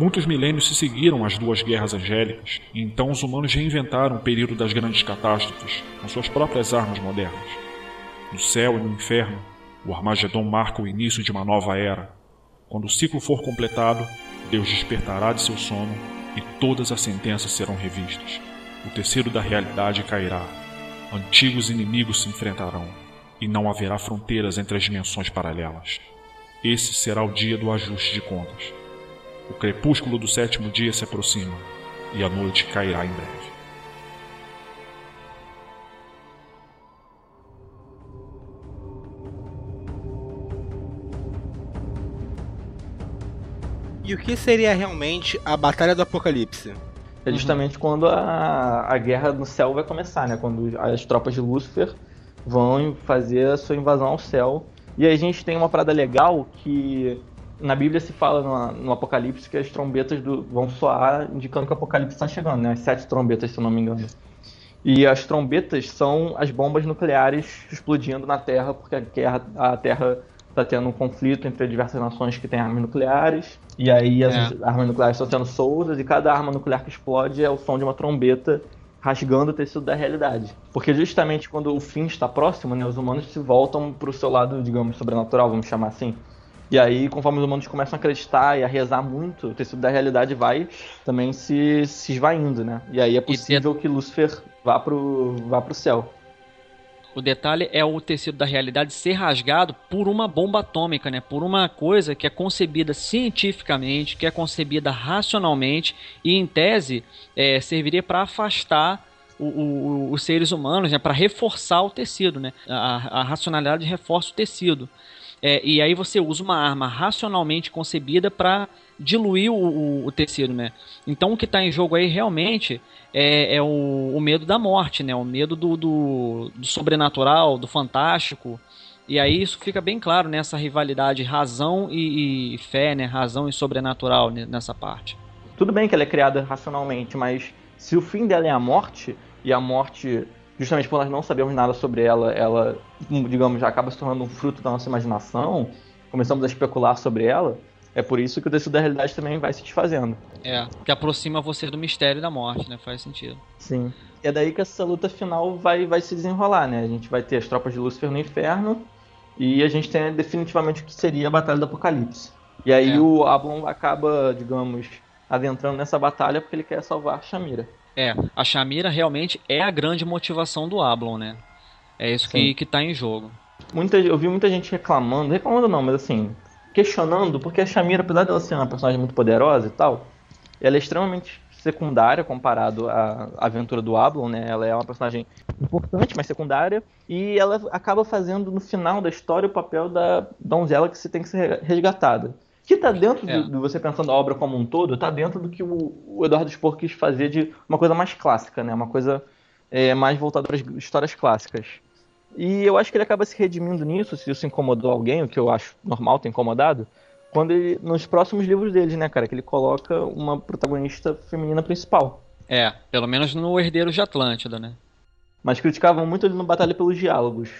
S9: Muitos milênios se seguiram às duas guerras angélicas, e então os humanos reinventaram o período das grandes catástrofes com suas próprias armas modernas. No céu e no inferno, o Armagedon marca o início de uma nova era. Quando o ciclo for completado, Deus despertará de seu sono e todas as sentenças serão revistas. O tecido da realidade cairá. Antigos inimigos se enfrentarão e não haverá fronteiras entre as dimensões paralelas. Esse será o dia do ajuste de contas o crepúsculo do sétimo dia se aproxima e a noite cairá em breve.
S4: E o que seria realmente a Batalha do Apocalipse?
S6: É justamente uhum. quando a, a guerra no céu vai começar, né? Quando as tropas de Lúcifer vão fazer a sua invasão ao céu. E aí a gente tem uma parada legal que na Bíblia se fala no, no Apocalipse que as trombetas do, vão soar indicando que o Apocalipse está chegando, né? As sete trombetas, se eu não me engano. E as trombetas são as bombas nucleares explodindo na Terra, porque a, guerra, a Terra está tendo um conflito entre diversas nações que têm armas nucleares. E aí as é. armas nucleares estão sendo soltas e cada arma nuclear que explode é o som de uma trombeta rasgando o tecido da realidade. Porque justamente quando o fim está próximo, né, os humanos se voltam para o seu lado, digamos, sobrenatural, vamos chamar assim. E aí, conforme os humanos começam a acreditar e a rezar muito, o tecido da realidade vai também se, se esvaindo, né? E aí é possível que Lúcifer vá pro, vá pro céu.
S7: O detalhe é o tecido da realidade ser rasgado por uma bomba atômica, né? Por uma coisa que é concebida cientificamente, que é concebida racionalmente e, em tese, é, serviria para afastar o, o, os seres humanos, né? Para reforçar o tecido, né? A, a racionalidade reforça o tecido. É, e aí você usa uma arma racionalmente concebida para diluir o, o, o, tecido, né? Então o que está em jogo aí realmente é, é o, o, medo da morte, né? O medo do, do, do, sobrenatural, do fantástico. E aí isso fica bem claro nessa rivalidade razão e, e fé, né? Razão e sobrenatural nessa parte.
S6: Tudo bem que ela é criada racionalmente, mas se o fim dela é a morte, e a morte justamente por nós não sabermos nada sobre ela, ela, digamos, já acaba se tornando um fruto da nossa imaginação, começamos a especular sobre ela, é por isso que o tecido da realidade também vai se desfazendo.
S7: É, que aproxima você do mistério da morte, né? Faz sentido.
S6: Sim. E é daí que essa luta final vai, vai se desenrolar, né? A gente vai ter as tropas de Lúcifer no inferno e a gente tem definitivamente o que seria a Batalha do Apocalipse. E aí é. o Ablon acaba, digamos, adentrando nessa batalha porque ele quer salvar Shamira.
S7: É, a Shamira realmente é a grande motivação do Ablon, né? É isso que, que tá em jogo.
S6: Muita, eu vi muita gente reclamando, reclamando não, mas assim, questionando, porque a Shamira, apesar dela ser uma personagem muito poderosa e tal, ela é extremamente secundária comparado à aventura do Ablon, né? Ela é uma personagem importante, mas secundária, e ela acaba fazendo no final da história o papel da donzela que se tem que ser resgatada. Que tá dentro
S7: É.
S6: de, você pensando a obra como um todo, tá dentro do que o, o Eduardo Spohr quis fazer de uma coisa mais clássica, né? Uma coisa é, mais voltada para as histórias clássicas. E eu acho que ele acaba se redimindo nisso, se isso incomodou alguém, o que eu acho normal ter incomodado, quando ele, nos próximos livros dele, né, cara, que ele coloca uma protagonista feminina principal.
S7: É, pelo menos no Herdeiro de Atlântida, né?
S6: Mas criticavam muito ele no Batalha pelos Diálogos,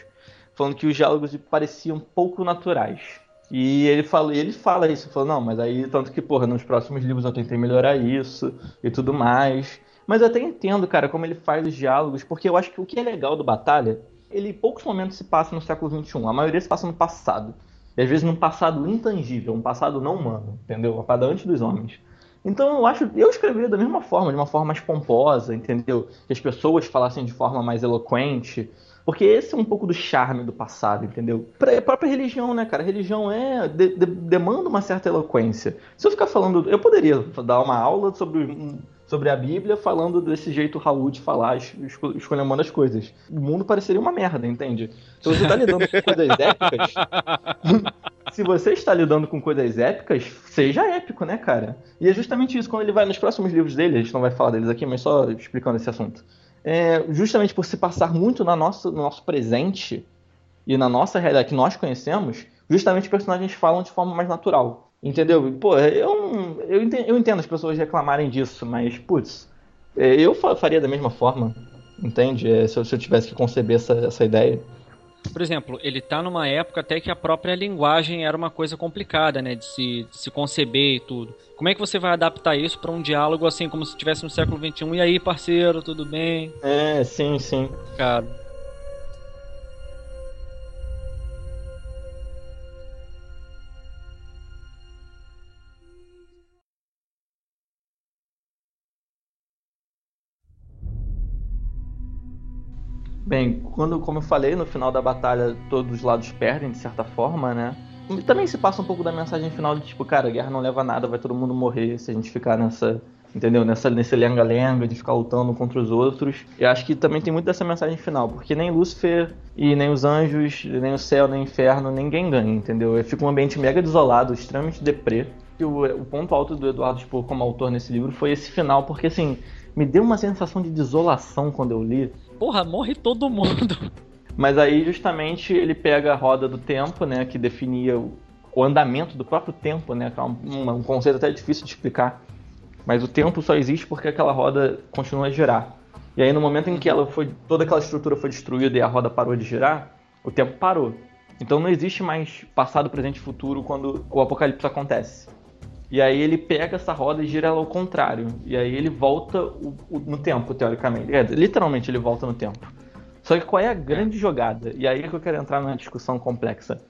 S6: falando que os diálogos pareciam pouco naturais. E ele fala, ele fala isso, falou, não, mas aí, tanto que, porra, nos próximos livros eu tentei melhorar isso e tudo mais. Mas eu até entendo, cara, como ele faz os diálogos, porque eu acho que o que é legal do Batalha, ele poucos momentos se passa no século XXI, a maioria se passa no passado. E às vezes num passado intangível, um passado não humano, entendeu? Uma parada antes dos homens. Então eu acho, eu escreveria da mesma forma, de uma forma mais pomposa, entendeu? Que as pessoas falassem de forma mais eloquente. Porque esse é um pouco do charme do passado, entendeu? Pra- A própria religião, né, cara? Religião é de- de- demanda uma certa eloquência. Se eu ficar falando, eu poderia dar uma aula sobre, sobre a Bíblia falando desse jeito Raul de falar, es- esco- escolhendo as coisas. O mundo pareceria uma merda, entende? Se você tá lidando com coisas épicas, se você está lidando com coisas épicas, seja épico, né, cara? E é justamente isso, quando ele vai nos próximos livros dele, a gente não vai falar deles aqui, mas só explicando esse assunto. É, justamente por se passar muito na nossa, no nosso presente e na nossa realidade que nós conhecemos, justamente os personagens falam de forma mais natural. Entendeu? Pô, eu, eu, entendo, eu entendo as pessoas reclamarem disso, mas, putz, é, eu fa- faria da mesma forma, entende? É, se, eu, se eu tivesse que conceber essa, essa ideia.
S7: Por exemplo, ele tá numa época até que a própria linguagem era uma coisa complicada, né? De se, de se conceber e tudo. Como é que você vai adaptar isso pra um diálogo assim, como se estivesse no século XXI? E aí, parceiro, tudo bem?
S6: É, sim, sim.
S7: Cara.
S6: Bem, quando, como eu falei, no final da batalha todos os lados perdem, de certa forma, né? E também se passa um pouco da mensagem final de tipo, cara, a guerra não leva a nada, vai todo mundo morrer se a gente ficar nessa, entendeu? Nessa, nesse lenga-lenga de ficar lutando contra os outros. Eu acho que também tem muito dessa mensagem final, porque nem Lúcifer e nem os anjos, nem o céu, nem o inferno, ninguém ganha, entendeu? Fica um ambiente mega desolado, extremamente deprê. E o, o ponto alto do Eduardo Spohr como autor nesse livro foi esse final, porque assim, me deu uma sensação de desolação quando eu li.
S7: Porra, morre todo mundo.
S6: Mas aí justamente ele pega a roda do tempo, né, que definia o, o andamento do próprio tempo, né, que é um, um- conceito até difícil de explicar. Mas o tempo só existe porque aquela roda continua a girar. E aí no momento em que ela foi, toda aquela estrutura foi destruída e a roda parou de girar, o tempo parou. Então não existe mais passado, presente e futuro quando o apocalipse acontece. E aí ele pega essa roda e gira ela ao contrário. E aí ele volta o- o- no tempo, teoricamente. É, literalmente ele volta no tempo. Só que qual é a grande jogada? E aí é que eu quero entrar numa discussão complexa.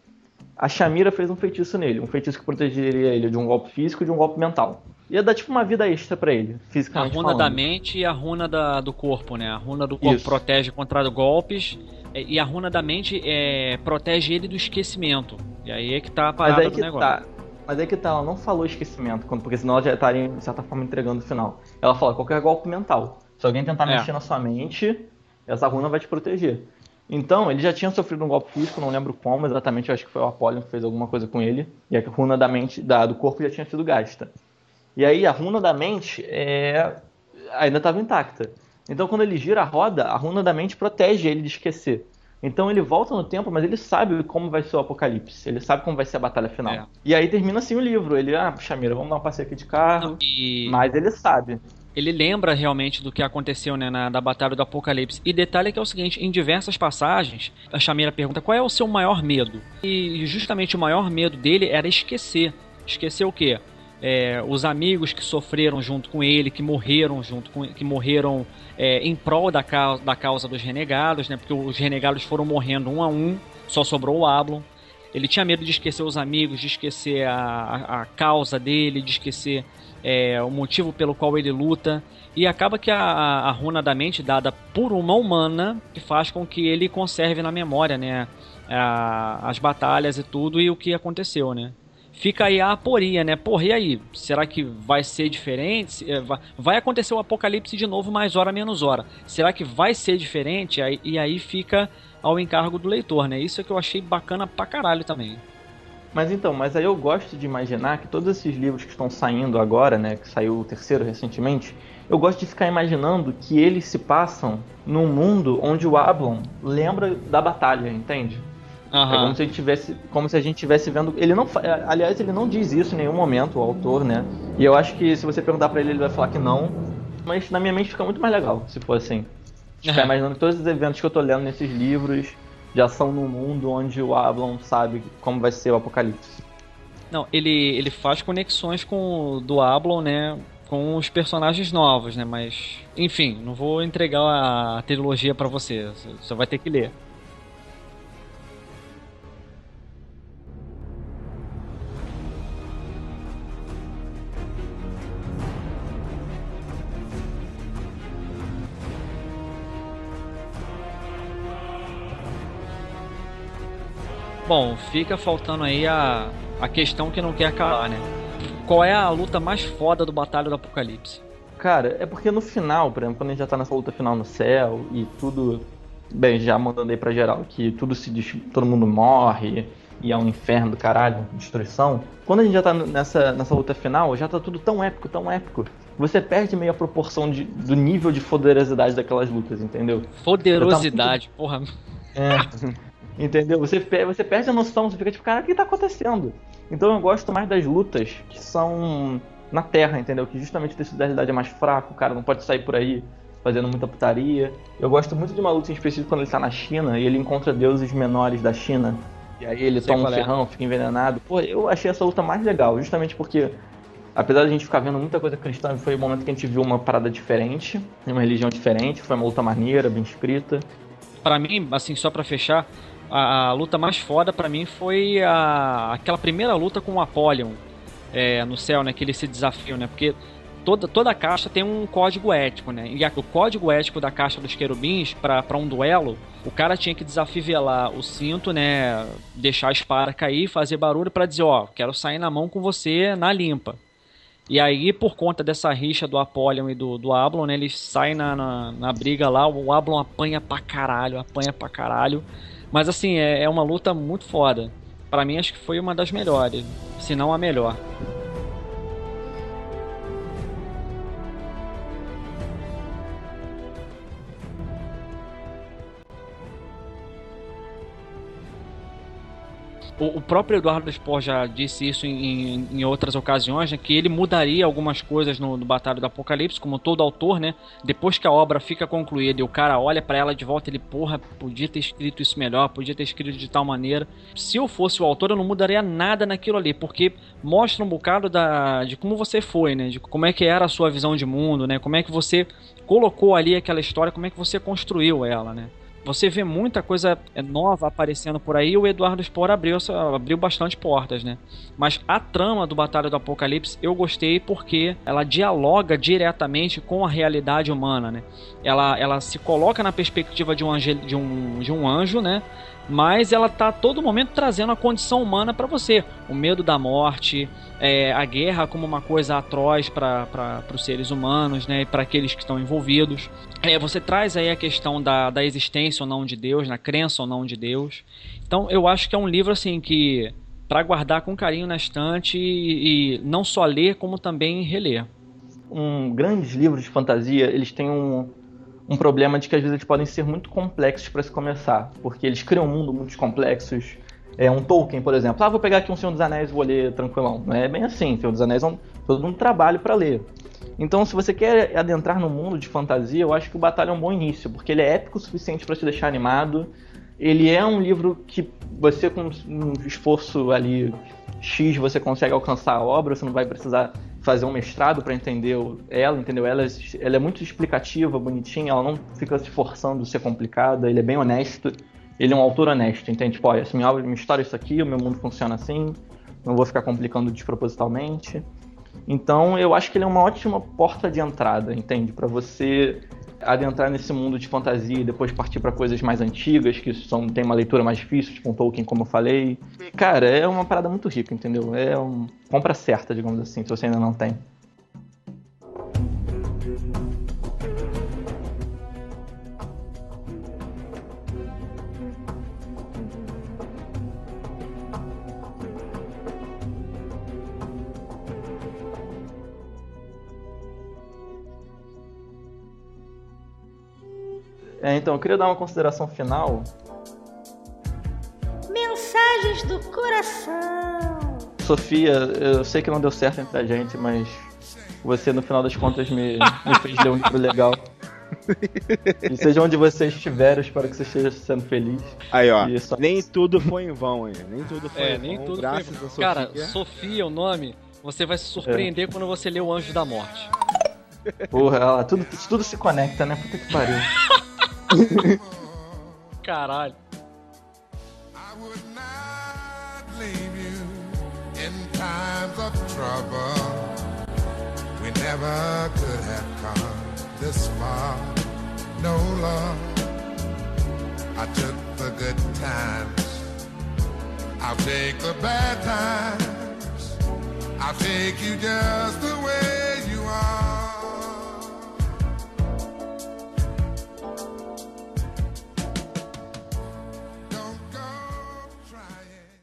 S6: A Shamira fez um feitiço nele, um feitiço que protegeria ele de um golpe físico e de um golpe mental. Ia dar tipo uma vida extra pra ele,
S7: A
S6: fisicamente
S7: runa
S6: falando.
S7: da mente e a runa da- do corpo, né? A runa do corpo
S6: Isso.
S7: protege contra golpes é, e a runa da mente é, protege ele do esquecimento. E aí é que tá a
S6: Mas
S7: parada
S6: aí
S7: do
S6: que
S7: negócio.
S6: tá. Mas aí que tá, ela não falou esquecimento, porque senão ela já estaria, de certa forma, entregando o final. Ela fala qualquer golpe mental. Se alguém tentar
S7: É.
S6: mexer na sua mente, essa runa vai te proteger. Então, ele já tinha sofrido um golpe físico, não lembro como exatamente, eu acho que foi o Apollon que fez alguma coisa com ele. E a runa da mente, da, do corpo já tinha sido gasta. E aí a runa da mente é, ainda estava intacta. Então quando ele gira a roda, a runa da mente protege ele de esquecer. Então ele volta no tempo, mas ele sabe como vai ser o apocalipse. Ele sabe como vai ser a batalha final.
S7: É.
S6: E aí termina assim o livro. Ele, ah, puxa mira, vamos dar um passeio aqui de carro.
S7: E
S6: Mas ele sabe.
S7: ele lembra realmente do que aconteceu né, na da Batalha do Apocalipse. E detalhe que é o seguinte: em diversas passagens, a Chameira pergunta qual é o seu maior medo. E justamente o maior medo dele era esquecer. Esquecer o quê? É, os amigos que sofreram junto com ele, que morreram junto com que morreram é, em prol da causa, da causa dos renegados, né? Porque os renegados foram morrendo um a um, só sobrou o Ablon. Ele tinha medo de esquecer os amigos, de esquecer a, a, causa dele, de esquecer é, o motivo pelo qual ele luta. E acaba que a, a, runa da mente, dada por uma humana, que faz com que ele conserve na memória, né? as batalhas e tudo e o que aconteceu, né? Fica aí a aporia, né? Porra, e aí? Será que vai ser diferente? É, vai acontecer o apocalipse de novo, mais hora menos hora. Será que vai ser diferente? E aí fica ao encargo do leitor, né? Isso é que eu achei bacana pra caralho também.
S6: Mas então, mas aí eu gosto de imaginar que todos esses livros que estão saindo agora, né, que saiu o terceiro recentemente, eu gosto de ficar imaginando que eles se passam num mundo onde o Ablon lembra da batalha, entende? Uhum. É como se, ele tivesse, como se a gente estivesse vendo. Ele não, aliás, ele não diz isso em nenhum momento, o autor, né? E eu acho que se você perguntar para ele, ele vai falar que não. Mas na minha mente fica muito mais legal, se for assim. Ficar uhum. imaginando que todos os eventos que eu tô lendo nesses livros já são no mundo onde o Ablon sabe como vai ser o apocalipse.
S7: Não, ele, ele faz conexões com o do Ablon, né? Com os personagens novos, né? Mas, enfim, não vou entregar a trilogia para você. Você vai ter que ler. Bom, fica faltando aí a, a questão que não quer calar, né? Qual é a luta mais foda do Batalha do Apocalipse?
S6: Cara, é porque no final, por exemplo, quando a gente já tá nessa luta final no céu e tudo. Bem, já mandando aí pra geral, que tudo se. todo mundo morre e é um inferno do caralho, destruição. Quando a gente já tá nessa, nessa luta final, já tá tudo tão épico, tão épico. Você perde meio a proporção de, do nível de poderosidade daquelas lutas, entendeu?
S7: Poderosidade, muito... porra.
S6: É. Entendeu? Você, você perde a noção, você fica tipo, cara, o que tá acontecendo? Então eu gosto mais das lutas que são na Terra, entendeu? Que justamente o tecido da realidade é mais fraco, o cara não pode sair por aí fazendo muita putaria. Eu gosto muito de uma luta em específico quando ele tá na China e ele encontra deuses menores da China. E aí ele Sei toma um é. ferrão, fica envenenado. Pô, eu achei essa luta mais legal, justamente porque apesar de a gente ficar vendo muita coisa cristã, foi o momento que a gente viu uma parada diferente, uma religião diferente, foi uma luta maneira, bem escrita.
S7: Para mim, assim, só para fechar, a, a luta mais foda para mim foi a, aquela primeira luta com o Apollyon é, no céu, né? Desafio, né? Porque toda, toda caixa tem um código ético, né? E a, o código ético da caixa dos querubins para um duelo, o cara tinha que desafivelar o cinto, né? Deixar a espada cair, fazer barulho para dizer, ó, quero sair na mão com você na limpa. E aí, por conta dessa rixa do Apollyon e do, do Ablon, né? Eles saem na, na, na briga lá, o Ablon apanha pra caralho, apanha pra caralho. Mas assim, é, é uma luta muito foda. Para mim, acho que foi uma das melhores, se não a melhor. O, o próprio Eduardo Spohr já disse isso em, em, em outras ocasiões, né, que ele mudaria algumas coisas no, no Batalha do Apocalipse, como todo autor, né? Depois que a obra fica concluída e o cara olha para ela de volta, ele, porra, podia ter escrito isso melhor, podia ter escrito de tal maneira. Se eu fosse o autor, eu não mudaria nada naquilo ali, porque mostra um bocado da, de como você foi, né? De como é que era a sua visão de mundo, né? Como é que você colocou ali aquela história, como é que você construiu ela, né? Você vê muita coisa é, nova aparecendo por aí. O Eduardo Spohr abriu, abriu bastante portas, né? Mas a trama do Batalha do Apocalipse eu gostei porque ela dialoga diretamente com a realidade humana, né? Ela, ela se coloca na perspectiva de um, anjo, de um, de um anjo, né? Mas ela tá a todo momento trazendo a condição humana para você. O medo da morte, é, a guerra como uma coisa atroz para os seres humanos, né, para aqueles que estão envolvidos. É, você traz aí a questão da, da existência ou não de Deus, na crença ou não de Deus. Então eu acho que é um livro assim que para guardar com carinho na estante e, e não só ler como também reler.
S6: Um grandes livros de fantasia, eles têm um, um problema de que às vezes eles podem ser muito complexos para se começar, porque eles criam um mundo muito complexos. É um Tolkien, por exemplo. Ah, vou pegar aqui um Senhor dos Anéis e vou ler tranquilão. Não é bem assim. Senhor dos Anéis é um, todo um trabalho para ler. Então, se você quer adentrar no mundo de fantasia, eu acho que o Batalha é um bom início, porque ele é épico o suficiente para te deixar animado. Ele é um livro que você, com um esforço ali X, você consegue alcançar a obra, você não vai precisar fazer um mestrado para entender ela, entendeu? Ela, ela é muito explicativa, bonitinha, ela não fica se forçando a ser complicada, ele é bem honesto, ele é um autor honesto, entende? Tipo, olha, minha, minha história é isso aqui, o meu mundo funciona assim, não vou ficar complicando despropositalmente. Então, eu acho que ele é uma ótima porta de entrada, entende? Para você adentrar nesse mundo de fantasia e depois partir pra coisas mais antigas, que são, tem uma leitura mais difícil, tipo um Tolkien, como eu falei. Cara, é uma parada muito rica, entendeu? É uma compra certa, digamos assim, se você ainda não tem. É, então, eu queria dar uma consideração final.
S10: Mensagens do coração.
S6: Sofia, eu sei que não deu certo entre a gente, mas você, no final das contas, me, me fez ler um livro legal. E seja onde você estiver, eu espero que você esteja sendo feliz.
S4: Aí, ó.
S6: E só-
S4: Nem tudo foi em vão, hein? Nem tudo foi
S7: É,
S4: em vão.
S7: nem tudo
S4: graças
S7: foi...
S4: a Sofia.
S7: Cara, Sofia, o nome, você vai se surpreender quando você lê o Anjo da Morte.
S6: Porra, lá, tudo, tudo se conecta, né? Puta que pariu.
S7: Caralho.
S11: I would not leave you in times of trouble. We never could have come this far. No love. I took the good times. I'll take the bad times. I'll take you just the way you are.